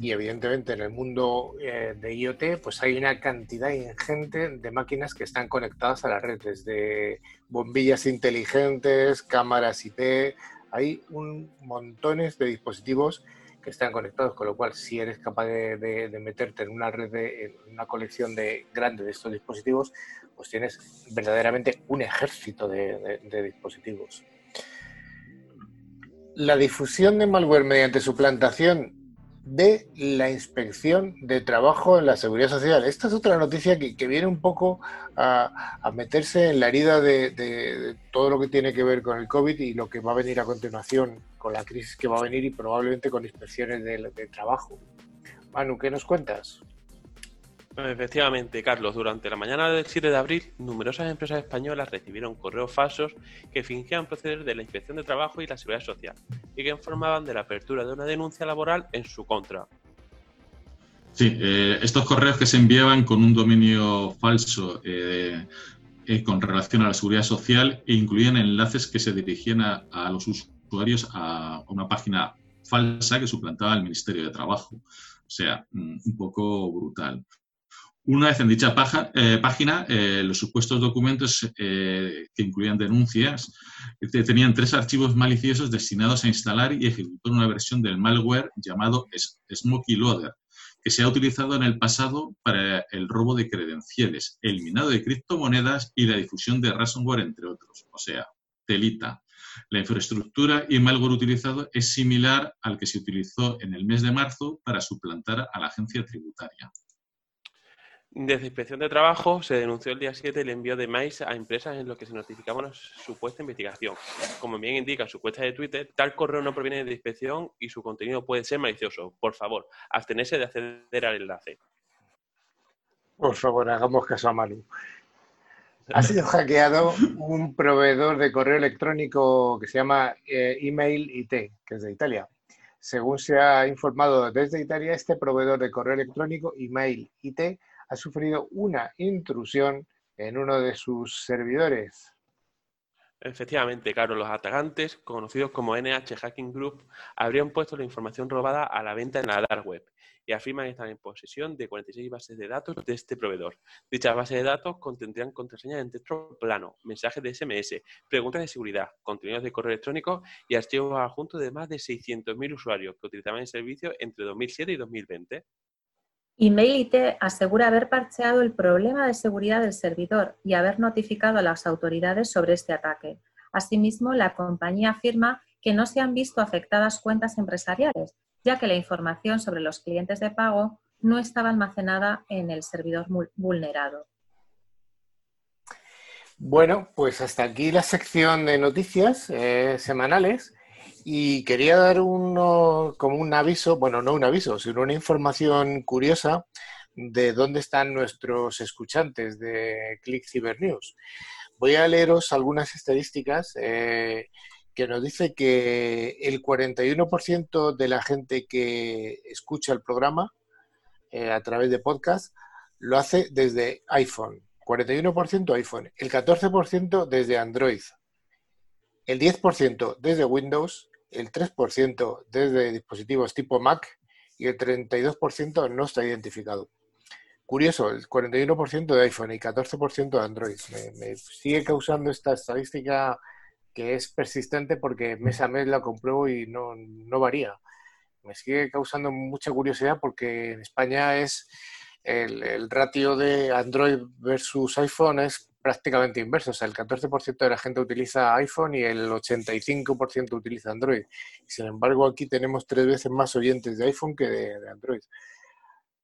Speaker 1: y evidentemente en el mundo eh, de IoT pues hay una cantidad ingente de máquinas que están conectadas a la red, desde bombillas inteligentes, cámaras IP, hay un montones de dispositivos que están conectados, con lo cual si eres capaz de, meterte en una red, de, en una colección de grande de estos dispositivos, pues tienes verdaderamente un ejército de, dispositivos. La difusión de malware mediante suplantación de la inspección de trabajo en la seguridad social. Esta es otra noticia que, viene un poco a, meterse en la herida de, todo lo que tiene que ver con el COVID y lo que va a venir a continuación con la crisis que va a venir y probablemente con inspecciones de trabajo. Manu, ¿qué nos cuentas?
Speaker 4: Efectivamente, Carlos, durante la mañana del 7 de abril, numerosas empresas españolas recibieron correos falsos que fingían proceder de la Inspección de Trabajo y la Seguridad Social y que informaban de la apertura de una denuncia laboral en su contra.
Speaker 3: Sí, eh, estos correos que se enviaban con un dominio falso eh, eh, con relación a la seguridad social e incluían enlaces que se dirigían a, a los usuarios a una página falsa que suplantaba al Ministerio de Trabajo. O sea, mm, un poco brutal. Una vez en dicha eh, página, eh, los supuestos documentos eh, que incluían denuncias tenían tres archivos maliciosos destinados a instalar y ejecutar una versión del malware llamado Smoky Loader, que se ha utilizado en el pasado para el robo de credenciales, el minado de criptomonedas y la difusión de ransomware, entre otros. O sea, telita. La infraestructura y malware utilizado es similar al que se utilizó en el mes de marzo para suplantar a la agencia tributaria.
Speaker 4: Desde Inspección de Trabajo se denunció el día 7 el envío de mails a empresas en los que se notificaba una supuesta investigación. Como bien indica su cuenta de Twitter, tal correo no proviene de inspección y su contenido puede ser malicioso. Por favor, abstenerse de acceder al enlace.
Speaker 1: Por favor, hagamos caso a Manu. Ha sido hackeado un proveedor de correo electrónico que se llama eh, Email IT, que es de Italia. Según se ha informado desde Italia, este proveedor de correo electrónico Email IT ha sufrido una intrusión en uno de sus servidores.
Speaker 4: Efectivamente, claro, los atacantes, conocidos como NH Hacking Group, habrían puesto la información robada a la venta en la dark web y afirman estar en posesión de 46 bases de datos de este proveedor. Dichas bases de datos contendrían contraseñas en texto plano, mensajes de SMS, preguntas de seguridad, contenidos de correo electrónico y archivos adjuntos de más de 600.000 usuarios que utilizaban el servicio entre 2007 y 2020.
Speaker 2: IT asegura haber parcheado el problema de seguridad del servidor y haber notificado a las autoridades sobre este ataque. Asimismo, la compañía afirma que no se han visto afectadas cuentas empresariales, ya que la información sobre los clientes de pago no estaba almacenada en el servidor vulnerado.
Speaker 1: Bueno, pues hasta aquí la sección de noticias eh, semanales y quería dar uno, como un aviso, bueno, no un aviso, sino una información curiosa de dónde están nuestros escuchantes de Click Cyber News. Voy a leeros algunas estadísticas eh, que nos dice que el 41% de la gente que escucha el programa eh, a través de podcast lo hace desde iPhone. 41% iPhone, el 14% desde Android, el 10% desde Windows, el 3% desde dispositivos tipo Mac y el 32% no está identificado. Curioso, el 41% de iPhone y 14% de Android. me sigue causando esta estadística que es persistente porque mes a mes la compruebo y no, varía. Me sigue causando mucha curiosidad porque en España es el, ratio de Android versus iPhone es prácticamente inverso. O sea, el 14% de la gente utiliza iPhone y el 85% utiliza Android. Sin embargo, aquí tenemos tres veces más oyentes de iPhone que de Android.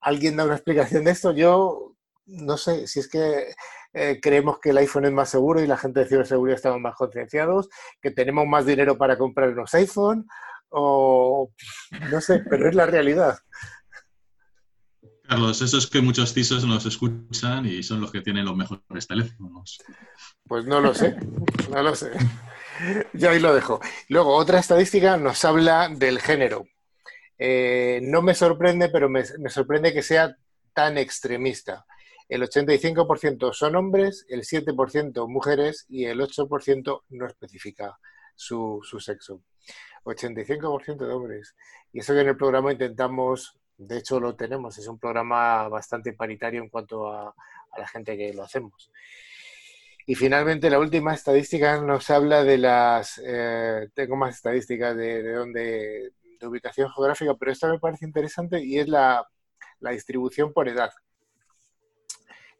Speaker 1: ¿Alguien da una explicación de esto? Yo no sé si es que eh, creemos que el iPhone es más seguro y la gente de ciberseguridad estamos más concienciados, que tenemos más dinero para comprar unos iPhone, o no sé, pero es la realidad.
Speaker 3: Carlos, eso es que muchos CISOs nos escuchan y son los que tienen los mejores teléfonos.
Speaker 1: Pues no lo sé, no lo sé. Yo ahí lo dejo. Luego, otra estadística nos habla del género. Eh, no me sorprende, pero me sorprende que sea tan extremista el 85% son hombres, el 7% mujeres y el 8% no especifica su, sexo. 85% de hombres. Y eso que en el programa intentamos, de hecho lo tenemos, es un programa bastante paritario en cuanto a, la gente que lo hacemos. Y finalmente la última estadística nos habla de las, eh, tengo más estadísticas de, de de ubicación geográfica, pero esta me parece interesante y es la, la distribución por edad.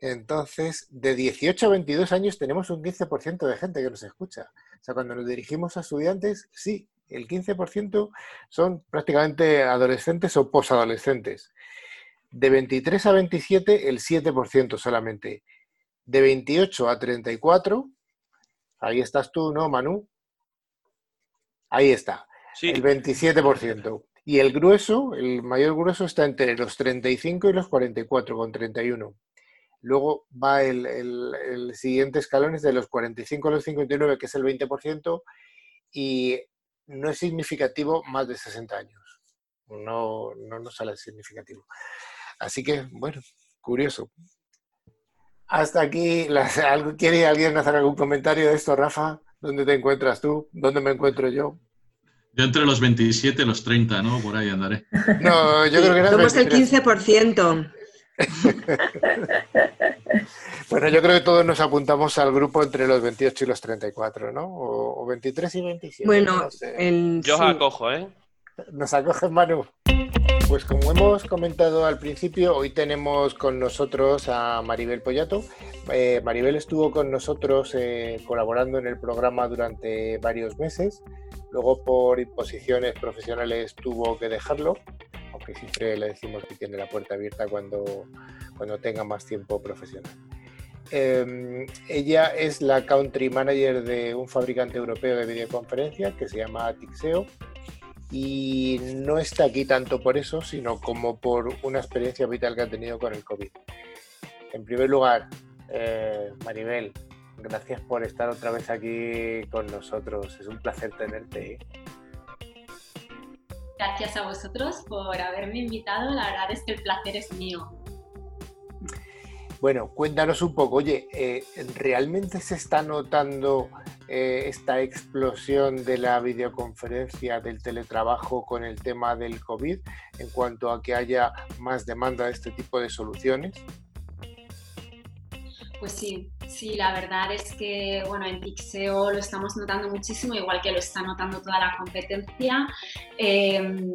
Speaker 1: Entonces, de 18 a 22 años tenemos un 15% de gente que nos escucha. O sea, cuando nos dirigimos a estudiantes, sí, el 15% son prácticamente adolescentes o posadolescentes. De 23 a 27, el 7% solamente. De 28 a 34, ahí estás tú, ¿no, Manu? Ahí está, sí. el 27%. Y el grueso, el mayor grueso está entre los 35 y los 44, con 31. Luego va el, siguiente escalón, es de los 45 a los 59, que es el 20%, y no es significativo más de 60 años. No, no nos sale significativo. Así que, bueno, curioso. Hasta aquí, ¿quiere alguien hacer algún comentario de esto, Rafa? ¿Dónde te encuentras tú? ¿Dónde me encuentro yo?
Speaker 3: Yo entre los 27 y los 30, ¿no? Por ahí andaré.
Speaker 1: No, yo creo que era
Speaker 5: Somos el 15%.
Speaker 1: bueno, yo creo que todos nos apuntamos al grupo entre los 28 y los 34, ¿no? O, 23 y 27.
Speaker 5: Bueno,
Speaker 4: yo os acojo, ¿eh?
Speaker 1: Nos acoge Manu. Pues como hemos comentado al principio, hoy tenemos con nosotros a Maribel Pollato. Eh, Maribel estuvo con nosotros eh, colaborando en el programa durante varios meses. Luego por imposiciones profesionales tuvo que dejarlo que siempre le decimos que tiene la puerta abierta cuando, cuando tenga más tiempo profesional. Em, ella es la country manager de un fabricante europeo de videoconferencia que se llama Tixeo y no está aquí tanto por eso, sino como por una experiencia vital que ha tenido con el COVID. En primer lugar, eh, Maribel, gracias por estar otra vez aquí con nosotros. Es un placer tenerte. ¿eh?
Speaker 6: Gracias a vosotros por haberme invitado. La verdad es que el placer es mío.
Speaker 1: Bueno, cuéntanos un poco, oye, eh, ¿realmente se está notando eh, esta explosión de la videoconferencia, del teletrabajo con el tema del COVID en cuanto a que haya más demanda de este tipo de soluciones?
Speaker 6: Pues sí, sí, la verdad es que bueno, en Pixeo lo estamos notando muchísimo, igual que lo está notando toda la competencia. Em,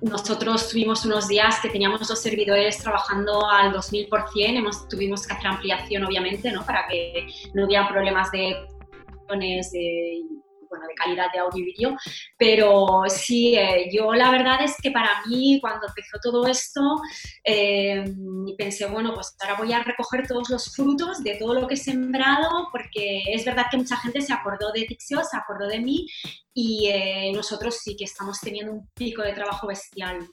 Speaker 6: nosotros tuvimos unos días que teníamos los servidores trabajando al 2000%, hemos, tuvimos que hacer ampliación obviamente, ¿no? para que no hubiera problemas de, de bueno, de calidad de audio y vídeo, pero sí, eh, yo la verdad es que para mí cuando empezó todo esto, eh, pensé, bueno, pues ahora voy a recoger todos los frutos de todo lo que he sembrado, porque es verdad que mucha gente se acordó de Tixio, se acordó de mí, y eh, nosotros sí que estamos teniendo un pico de trabajo bestial.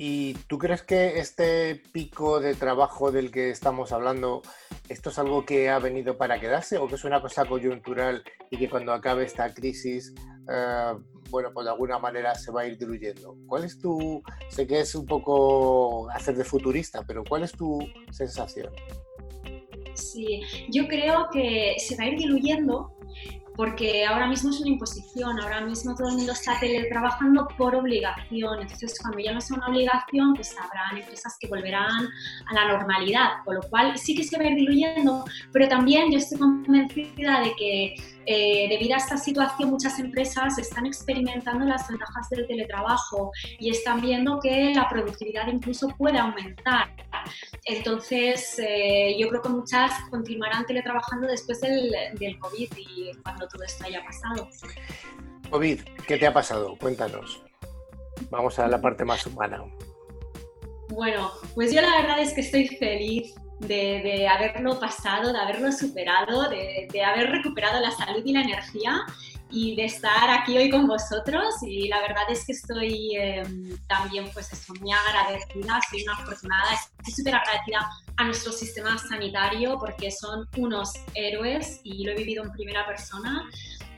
Speaker 1: ¿Y tú crees que este pico de trabajo del que estamos hablando, esto es algo que ha venido para quedarse o que es una cosa coyuntural y que cuando acabe esta crisis, eh, bueno, pues de alguna manera se va a ir diluyendo? ¿Cuál es tu, sé que es un poco hacer de futurista, pero cuál es tu sensación?
Speaker 6: Sí, yo creo que se va a ir diluyendo porque ahora mismo es una imposición, ahora mismo todo el mundo está teletrabajando por obligación, entonces cuando ya no sea una obligación, pues habrán empresas que volverán a la normalidad, con lo cual sí que se va diluyendo, pero también yo estoy convencida de que eh, debido a esta situación muchas empresas están experimentando las ventajas del teletrabajo y están viendo que la productividad incluso puede aumentar. Entonces, eh, yo creo que muchas continuarán teletrabajando después del, del COVID y cuando todo esto haya pasado.
Speaker 1: COVID, ¿qué te ha pasado? Cuéntanos. Vamos a la parte más humana.
Speaker 6: Bueno, pues yo la verdad es que estoy feliz de, haberlo pasado, de haberlo superado, de, haber recuperado la salud y la energía y de estar aquí hoy con vosotros. Y la verdad es que estoy em, también pues eso, muy agradecida, soy una afortunada, estoy súper agradecida a nuestro sistema sanitario porque son unos héroes y lo he vivido en primera persona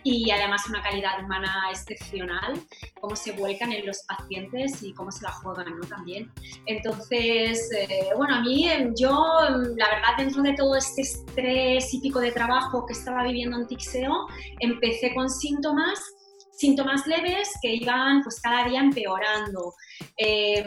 Speaker 6: y además una calidad humana excepcional, cómo se vuelcan en los pacientes y cómo se la juegan ¿no? también. Entonces, eh, bueno, a mí em, yo, em, la verdad, dentro de todo este estrés y pico de trabajo que estaba viviendo en Tixeo, empecé con síntomas síntomas leves que iban pues cada día empeorando. Eh,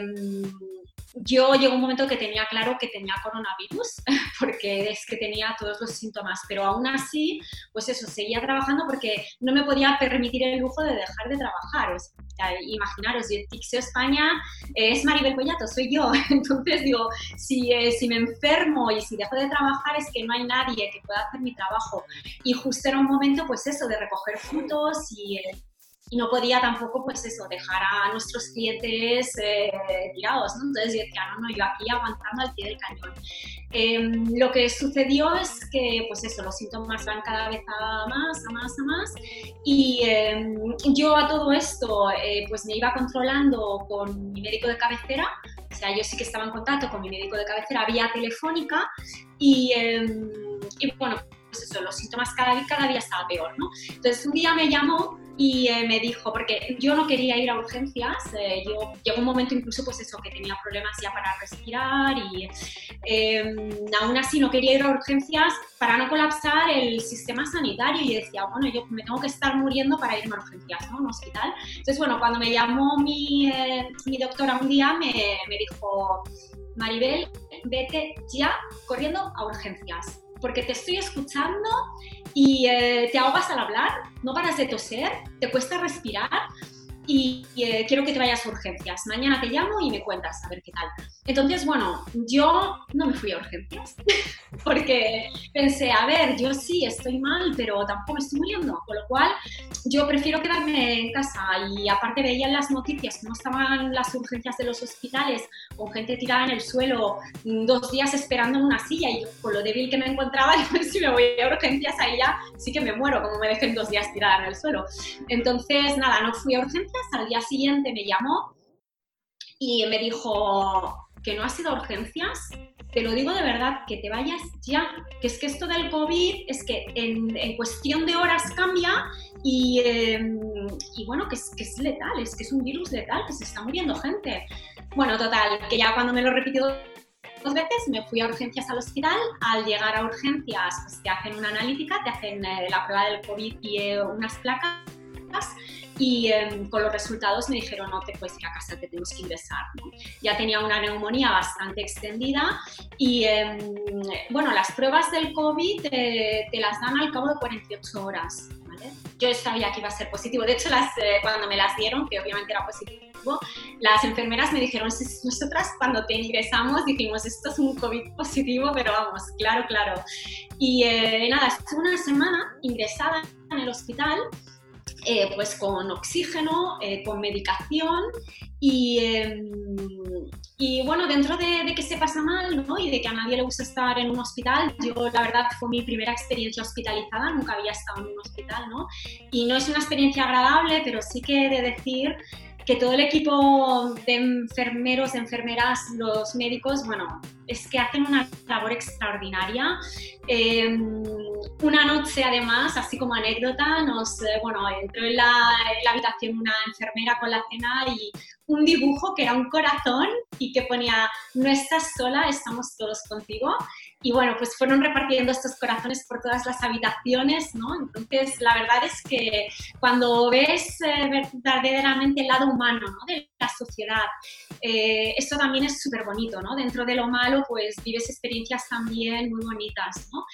Speaker 6: yo llegó un momento que tenía claro que tenía coronavirus, porque es que tenía todos los síntomas, pero aún así, pues eso, seguía trabajando porque no me podía permitir el lujo de dejar de trabajar. O sea, imaginaros, Tixeo España es Maribel Pollato, soy yo. Entonces digo, si, eh, si me enfermo y si dejo de trabajar es que no hay nadie que pueda hacer mi trabajo. Y justo era un momento, pues eso, de recoger frutos y... Eh, y no podía tampoco, pues eso, dejar a nuestros clientes eh, tirados, ¿no? Entonces yo decía, no, no, yo aquí aguantando al pie del cañón. Em, lo que sucedió es que, pues eso, los síntomas van cada vez a más, a más, a más, y em, yo a todo esto, eh, pues me iba controlando con mi médico de cabecera, o sea, yo sí que estaba en contacto con mi médico de cabecera vía telefónica, y, em, y bueno, pues eso, los síntomas cada, cada día estaba peor, ¿no? Entonces un día me llamó y eh, me dijo, porque yo no quería ir a urgencias, eh, yo llegó un momento incluso pues eso, que tenía problemas ya para respirar y em, aún así no quería ir a urgencias para no colapsar el sistema sanitario y decía, bueno, yo me tengo que estar muriendo para irme a urgencias, ¿no? Un hospital. Entonces, bueno, cuando me llamó mi, eh, mi doctora un día me, me dijo, Maribel, vete ya corriendo a urgencias porque te estoy escuchando y eh, te ahogas al hablar, no paras de toser, te cuesta respirar y eh, quiero que te vayas a urgencias. Mañana te llamo y me cuentas a ver qué tal. Entonces, bueno, yo no me fui a urgencias porque pensé, a ver, yo sí estoy mal, pero tampoco me estoy muriendo, con lo cual yo prefiero quedarme en casa y aparte veía en las noticias cómo estaban las urgencias de los hospitales con gente tirada en el suelo mm, dos días esperando en una silla y yo, con lo débil que me encontraba, yo, si me voy a urgencias ahí ya sí que me muero, como me dejen dos días tirada en el suelo. Entonces, nada, no fui a urgencias al día siguiente me llamó y me dijo, que no has ido a urgencias, te lo digo de verdad, que te vayas ya, que es que esto del COVID es que en, cuestión de horas cambia y, em, y bueno, que es, que es letal, es que es un virus letal, que se está muriendo gente. Bueno, total, que ya cuando me lo repitió dos veces me fui a urgencias al hospital. Al llegar a urgencias, pues te hacen una analítica, te hacen eh, la prueba del COVID y eh, unas placas y em, con los resultados me dijeron no te puedes ir a casa, te tenemos que ingresar. Ya tenía una neumonía bastante extendida y em, bueno, las pruebas del COVID te las dan al cabo de 48 horas. Yo sabía que iba a ser positivo. De hecho, las, eh, cuando me las dieron, que obviamente era positivo, las enfermeras me dijeron, nosotras cuando te ingresamos dijimos, esto es un COVID positivo, pero vamos, claro, claro. Y eh, nada, estuve una semana ingresada en el hospital eh, pues con oxígeno, eh, con medicación y, em, y, bueno, dentro de, que se pasa mal ¿no? y de que a nadie le gusta estar en un hospital, yo la verdad fue mi primera experiencia hospitalizada, nunca había estado en un hospital, ¿no? Y no es una experiencia agradable, pero sí que he de decir que todo el equipo de enfermeros, enfermeras, los médicos, bueno, es que hacen una labor extraordinaria. Em, una noche, además, así como anécdota, nos, eh, bueno, entró en la, en la habitación una enfermera con la cena y un dibujo que era un corazón y que ponía, no estás sola, estamos todos contigo. Y bueno, pues fueron repartiendo estos corazones por todas las habitaciones, ¿no? Entonces, la verdad es que cuando ves eh, verdaderamente el lado humano ¿no? de la sociedad, eh, eso también es súper bonito, ¿no? Dentro de lo malo, pues vives experiencias también muy bonitas, ¿no?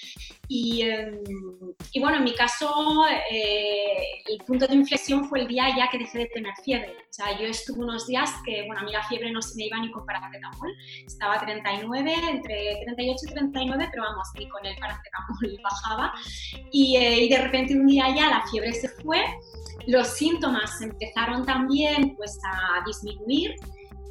Speaker 6: Y, em, y bueno, en mi caso, eh, el punto de inflexión fue el día ya que dejé de tener fiebre. O sea, yo estuve unos días que, bueno, a mí la fiebre no se me iba ni con paracetamol. Estaba 39, entre 38 y 39, pero vamos, ni con el paracetamol bajaba. Y, eh, y de repente un día ya la fiebre se fue, los síntomas empezaron también pues a disminuir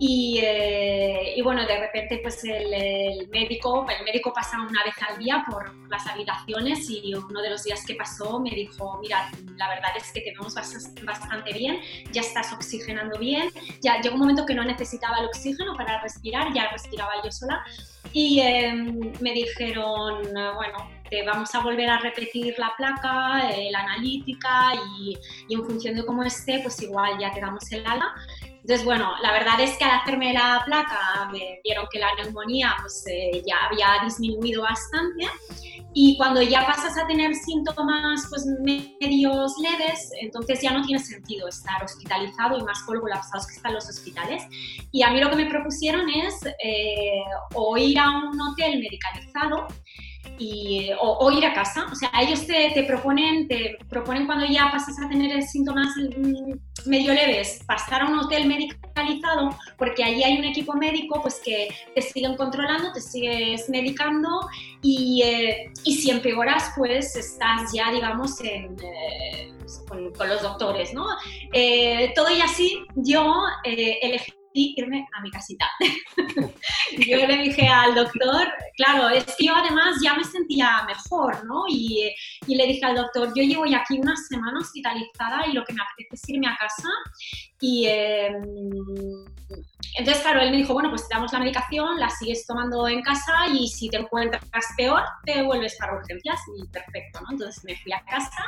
Speaker 6: eh, y, bueno, de repente pues el, médico, el médico pasa una vez al día por las habitaciones y uno de los días que pasó me dijo, mira, la verdad es que te vemos bastante bien, ya estás oxigenando bien, ya llegó un momento que no necesitaba el oxígeno para respirar, ya respiraba yo sola y em, me dijeron, bueno, te vamos a volver a repetir la placa, eh, la analítica y, y, en función de cómo esté, pues igual ya te damos el ala. Entonces, bueno, la verdad es que al hacerme la placa me dieron que la neumonía pues, eh, ya había disminuido bastante y cuando ya pasas a tener síntomas pues, medios leves, entonces ya no tiene sentido estar hospitalizado y más colapsados que están los hospitales. Y a mí lo que me propusieron es eh, o ir a un hotel medicalizado y, o, ir a casa. O sea, ellos te, te, proponen, te proponen cuando ya pasas a tener síntomas mm, medio leves, pasar a un hotel medicalizado, porque allí hay un equipo médico pues que te siguen controlando, te sigues medicando y, eh, y si empeoras pues estás ya digamos en, eh, con, con, los doctores, ¿no? Eh, todo y así yo elegí irme a mi casita. yo le dije al doctor, claro, es que yo además ya me sentía mejor, ¿no? Y, y, le dije al doctor, yo llevo ya aquí una semana hospitalizada y lo que me apetece es irme a casa. Y em, entonces, claro, él me dijo, bueno, pues te damos la medicación, la sigues tomando en casa y si te encuentras peor, te vuelves para urgencias y perfecto, ¿no? Entonces me fui a casa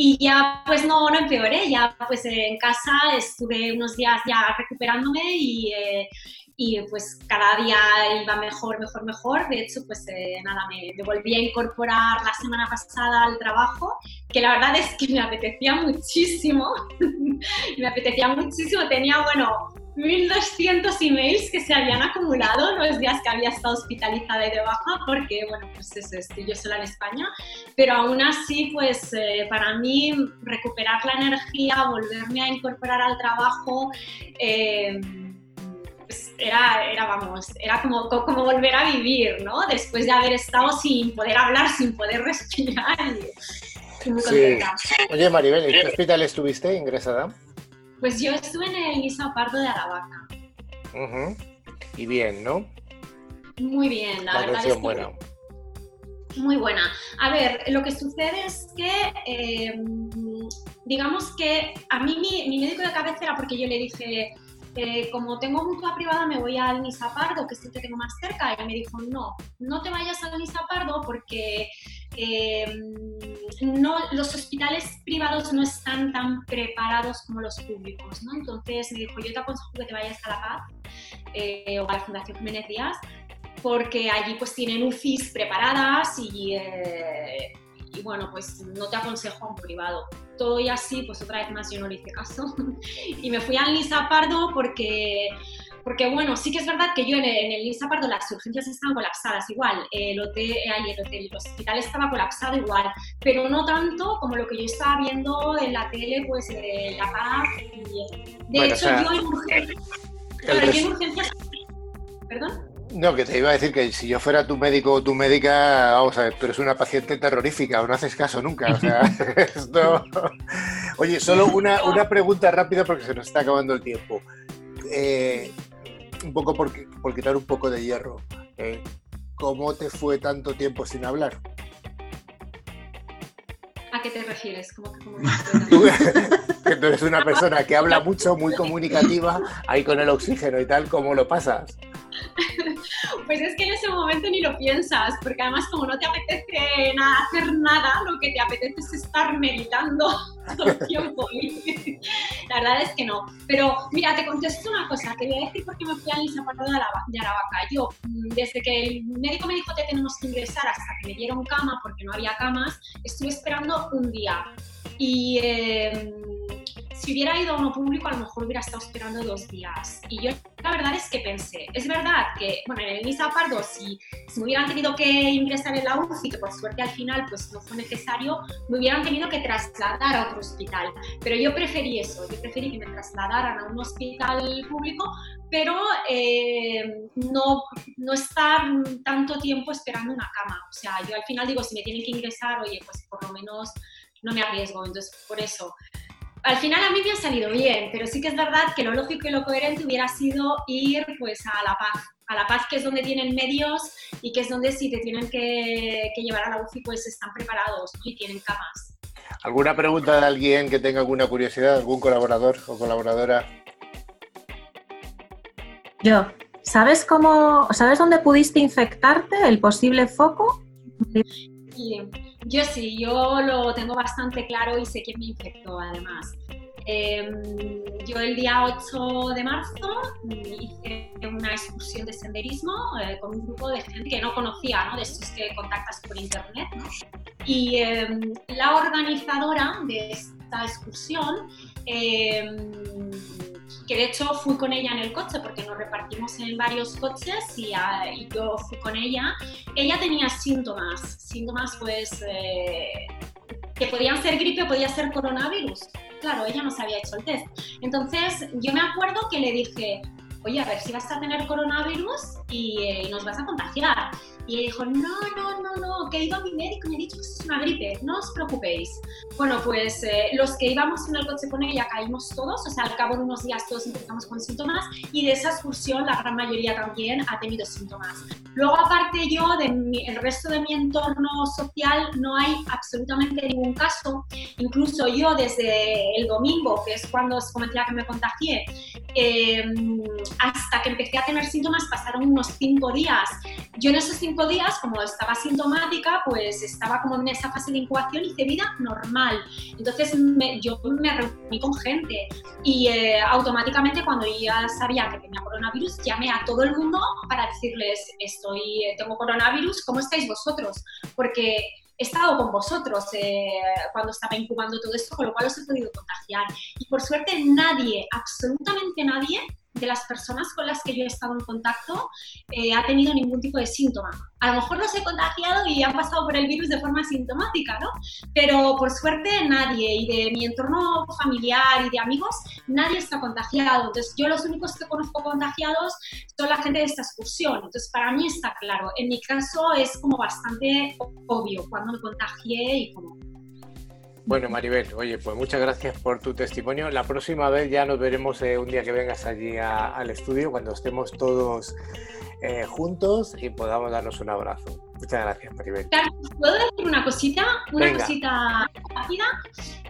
Speaker 6: y ya pues no, no empeoré, ya pues en casa estuve unos días ya recuperándome y, eh, y pues cada día iba mejor, mejor, mejor. De hecho, pues eh, nada, me, volví a incorporar la semana pasada al trabajo, que la verdad es que me apetecía muchísimo, me apetecía muchísimo, tenía, bueno, 1.200 emails que se habían acumulado los días que había estado hospitalizada y de baja, porque, bueno, pues eso, estoy yo sola en España, pero aún así, pues eh, para mí recuperar la energía, volverme a incorporar al trabajo, eh, pues era, era, vamos, era como, como volver a vivir, ¿no? Después de haber estado sin poder hablar, sin poder respirar. Y, muy
Speaker 1: sí. Oye, Maribel, ¿en qué hospital estuviste ingresada?
Speaker 6: Pues yo estuve en el Liceo Pardo de Aravaca.
Speaker 1: Y bien, ¿no?
Speaker 6: Muy bien, la, verdad es que buena. Muy buena. A ver, lo que sucede es que, em, digamos que a mí mi, médico de cabecera, porque yo le dije, eh, como tengo mutua privada, me voy al Nisa Pardo, que es el que tengo más cerca. Y me dijo, no, no te vayas al Nisa Pardo porque em, no, los hospitales privados no están tan preparados como los públicos. ¿no? Entonces me dijo, yo te aconsejo que te vayas a La Paz eh, o a la Fundación Jiménez Díaz porque allí pues tienen UCIs preparadas y, eh, y bueno, pues no te aconsejo a un privado. Todo y así, pues otra vez más yo no le hice caso y me fui al Lisa Pardo porque porque bueno, sí que es verdad que yo en el, en Lisa Pardo las urgencias estaban colapsadas igual, el hotel, el hotel, el hospital estaba colapsado igual, pero no tanto como lo que yo estaba viendo en la tele, pues de La Paz. Y, de hecho, yo en urgencias... ¿Perdón?
Speaker 1: No, que te iba a decir que si yo fuera tu médico o tu médica, vamos a ver, pero es una paciente terrorífica, o no haces caso nunca. O sea, esto... Oye, solo una, una, pregunta rápida porque se nos está acabando el tiempo. Eh, un poco por, por, quitar un poco de hierro. Eh, ¿Cómo te fue tanto tiempo sin hablar?
Speaker 6: ¿A qué te refieres? ¿Cómo, cómo
Speaker 1: que tú eres una persona que habla mucho, muy comunicativa, ahí con el oxígeno y tal, ¿cómo lo pasas?
Speaker 6: Pues es que en ese momento ni lo piensas, porque además como no te apetece hacer nada, lo que te apetece es estar meditando todo el tiempo. la verdad es que no. Pero mira, te contesto una cosa, te voy a decir por qué me fui a Lisa Pardo de Aravaca. Yo, mm, desde que el médico me dijo que tenemos que ingresar hasta que me dieron cama, porque no había camas, estuve esperando un día. Y... Eh, si hubiera ido a uno público, a lo mejor hubiera estado esperando dos días. Y yo la verdad es que pensé, es verdad que, bueno, en el Nisa Pardo, si, si me hubieran tenido que ingresar en la UCI, que por suerte al final pues no fue necesario, me hubieran tenido que trasladar a otro hospital. Pero yo preferí eso, yo preferí que me trasladaran a un hospital público, pero eh, no, no estar tanto tiempo esperando una cama. O sea, yo al final digo, si me tienen que ingresar, oye, pues por lo menos no me arriesgo. Entonces, por eso al final a mí me ha salido bien, pero sí que es verdad que lo lógico y lo coherente hubiera sido ir pues a La Paz, a La Paz que es donde tienen medios y que es donde si te tienen que, llevar a la UCI pues están preparados y tienen camas.
Speaker 1: ¿Alguna pregunta de alguien que tenga alguna curiosidad, algún colaborador o colaboradora?
Speaker 2: Yo, ¿sabes cómo, sabes dónde pudiste infectarte, el posible foco?
Speaker 6: Yo sí, yo lo tengo bastante claro y sé quién me infectó además. Em, yo el día 8 de marzo hice una excursión de senderismo eh, con un grupo de gente que no conocía, ¿no? de estos que contactas por internet. Y em, la organizadora de esta excursión em, que de hecho fui con ella en el coche porque nos repartimos en varios coches y, yo fui con ella. Ella tenía síntomas, síntomas pues eh, que podían ser gripe o podía ser coronavirus. Claro, ella no se había hecho el test. Entonces yo me acuerdo que le dije, oye, a ver si vas a tener coronavirus y eh, nos vas a contagiar. Y dijo, no, no, no, no, que he ido a mi médico y me ha dicho que es una gripe, no os preocupéis. Bueno, pues eh, los que íbamos en el coche con ella caímos todos, o sea, al cabo de unos días todos empezamos con síntomas y de esa excursión la gran mayoría también ha tenido síntomas. Luego, aparte yo, del resto de mi entorno social, no hay absolutamente ningún caso. Incluso yo desde el domingo, que es cuando os comenté que me contagié, em, hasta que empecé a tener síntomas pasaron unos cinco días. Yo en esos cinco días, como estaba sintomática, pues estaba como en esa fase de incubación y hice vida normal. Entonces yo me reuní con gente y eh, automáticamente cuando ya sabía que tenía coronavirus, llamé a todo el mundo para decirles, estoy, eh, tengo coronavirus, ¿cómo estáis vosotros? Porque he estado con vosotros eh, cuando estaba incubando todo esto, con lo cual os he podido contagiar. Y por suerte nadie, absolutamente nadie, de las personas con las que yo he estado en contacto eh, ha tenido ningún tipo de síntoma. A lo mejor los he contagiado y han pasado por el virus de forma sintomática, ¿no? Pero por suerte nadie, y de mi entorno familiar y de amigos, nadie está contagiado. Entonces yo los únicos que conozco contagiados son la gente de esta excursión. Entonces para mí está claro. En mi caso es como bastante obvio cuando me contagié y cómo.
Speaker 1: Bueno, Maribel, oye, pues muchas gracias por tu testimonio. La próxima vez ya nos veremos eh, un día que vengas allí al estudio, cuando estemos todos eh, juntos y podamos darnos un abrazo. Muchas gracias, Maribel.
Speaker 6: Carlos, ¿puedo decir una cosita? Una cosita rápida.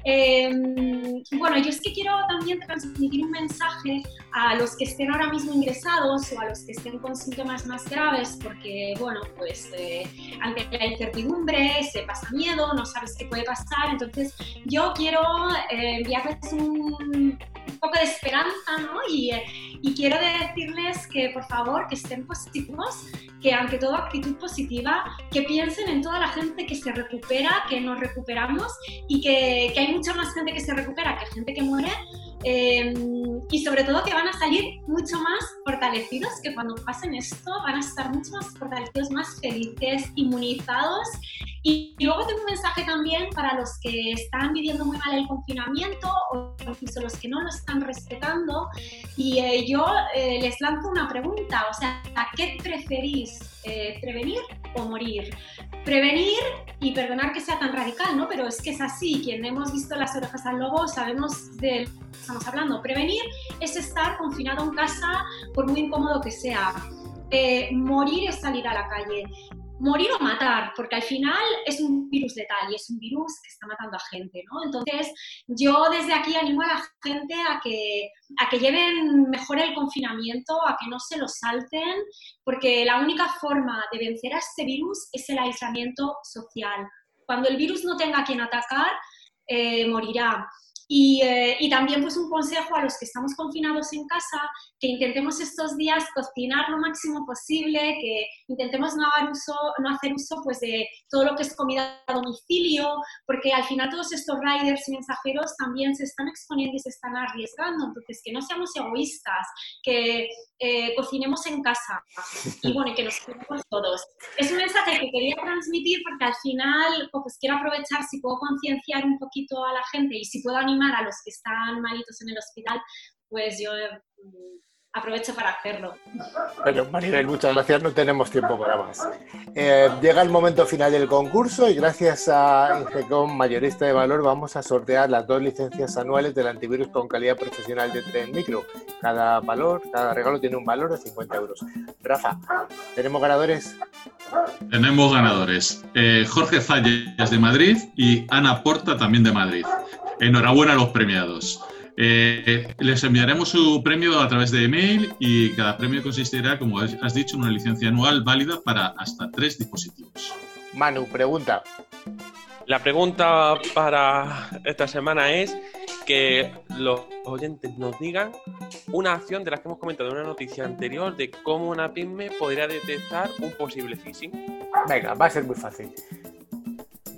Speaker 6: Em, bueno, yo es que quiero también transmitir un mensaje a los que estén ahora mismo ingresados o a los que estén con síntomas más graves, porque, bueno, pues eh, ante la incertidumbre se pasa miedo, no sabes qué puede pasar. Entonces, yo quiero eh, enviarles un, poco de esperanza, ¿no? Y, eh, y quiero decirles que, por favor, que estén positivos, que ante todo actitud positiva, que piensen en toda la gente que se recupera, que nos recuperamos y que, que hay mucha más gente que se recupera que gente que muere. Eh, y sobre todo que van a salir mucho más fortalecidos, que cuando pasen esto van a estar mucho más fortalecidos, más felices, inmunizados. Y luego tengo un mensaje también para los que están viviendo muy mal el confinamiento o incluso los que no lo están respetando. Y eh, yo eh, les lanzo una pregunta, o sea, ¿a qué preferís? ¿Prevenir o morir? Prevenir, y perdonar que sea tan radical, ¿no? Pero es que es así, quien hemos visto las orejas al lobo sabemos de estamos hablando. Prevenir es estar confinado en casa por muy incómodo que sea. Eh, morir es salir a la calle. Morir o matar, porque al final es un virus letal y es un virus que está matando a gente, ¿no? Entonces, yo desde aquí animo a la gente a que, a que lleven mejor el confinamiento, a que no se lo salten, porque la única forma de vencer a este virus es el aislamiento social. Cuando el virus no tenga a quien atacar, eh, morirá. Eh, y, también pues un consejo a los que estamos confinados en casa, que intentemos estos días cocinar lo máximo posible, que intentemos no, uso, no hacer uso pues de todo lo que es comida a domicilio, porque al final todos estos riders y mensajeros también se están exponiendo y se están arriesgando, entonces que no seamos egoístas, que eh, cocinemos en casa y bueno, que nos cuidemos todos. Es un mensaje que quería transmitir porque al final pues quiero aprovechar si puedo concienciar un poquito a la gente y si puedo animar a los que están malitos en el hospital, pues yo mm, aprovecho para hacerlo.
Speaker 1: Bueno, Maribel, muchas gracias, no tenemos tiempo para más. Eh, llega el momento final del concurso y gracias a Ingecom Mayorista de Valor vamos a sortear las dos licencias anuales del antivirus con calidad profesional de Tren Micro. Cada valor, cada regalo tiene un valor de 50 euros. Rafa, ¿tenemos ganadores?
Speaker 3: Tenemos ganadores. Eh, Jorge Falles de Madrid y Ana Porta también de Madrid. Enhorabuena a los premiados. Eh, les enviaremos su premio a través de email y cada premio consistirá, como has dicho, en una licencia anual válida para hasta tres dispositivos.
Speaker 1: Manu, pregunta.
Speaker 4: La pregunta para esta semana es que los oyentes nos digan una acción de las que hemos comentado en una noticia anterior de cómo una pyme podría detectar un posible phishing.
Speaker 1: Venga, va a ser muy fácil.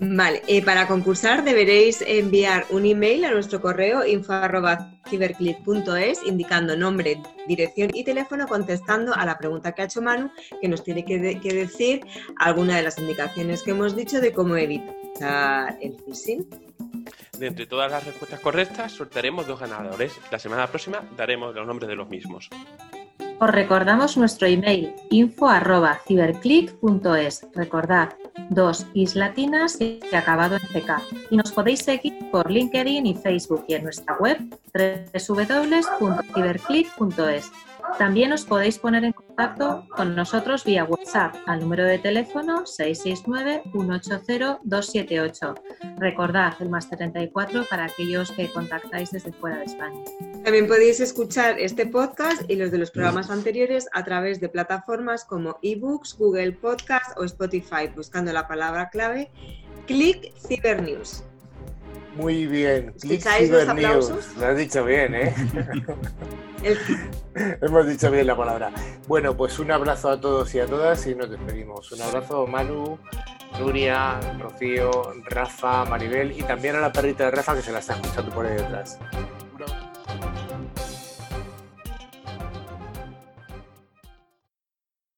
Speaker 5: Vale, eh, para concursar deberéis enviar un email a nuestro correo info.ciberclick.es indicando nombre, dirección y teléfono contestando a la pregunta que ha hecho Manu, que nos tiene que, decir alguna de las indicaciones que hemos dicho de cómo evitar el phishing.
Speaker 4: De entre todas las respuestas correctas, sortearemos dos ganadores. La semana próxima daremos los nombres de los mismos.
Speaker 2: Os recordamos nuestro email info.ciberclick.es. Recordad, dos is latinas y acabado en CK. Y nos podéis seguir por LinkedIn y Facebook y en nuestra web www.ciberclick.es. También os podéis poner en contacto con nosotros vía WhatsApp al número de teléfono 669-180-278. Recordad el más 34 para aquellos que contactáis desde fuera de España.
Speaker 5: También podéis escuchar este podcast y los de los programas anteriores a través de plataformas como eBooks, Google Podcast o Spotify, buscando la palabra clave Click Cybernews.
Speaker 1: Muy bien, Click Cybernews. Lo has dicho bien, ¿eh? Hemos dicho bien la palabra. Bueno, pues un abrazo a todos y a todas y nos despedimos. Un abrazo Manu, Nuria, Rocío, Rafa, Maribel y también a la perrita de Rafa que se la está escuchando por ahí detrás.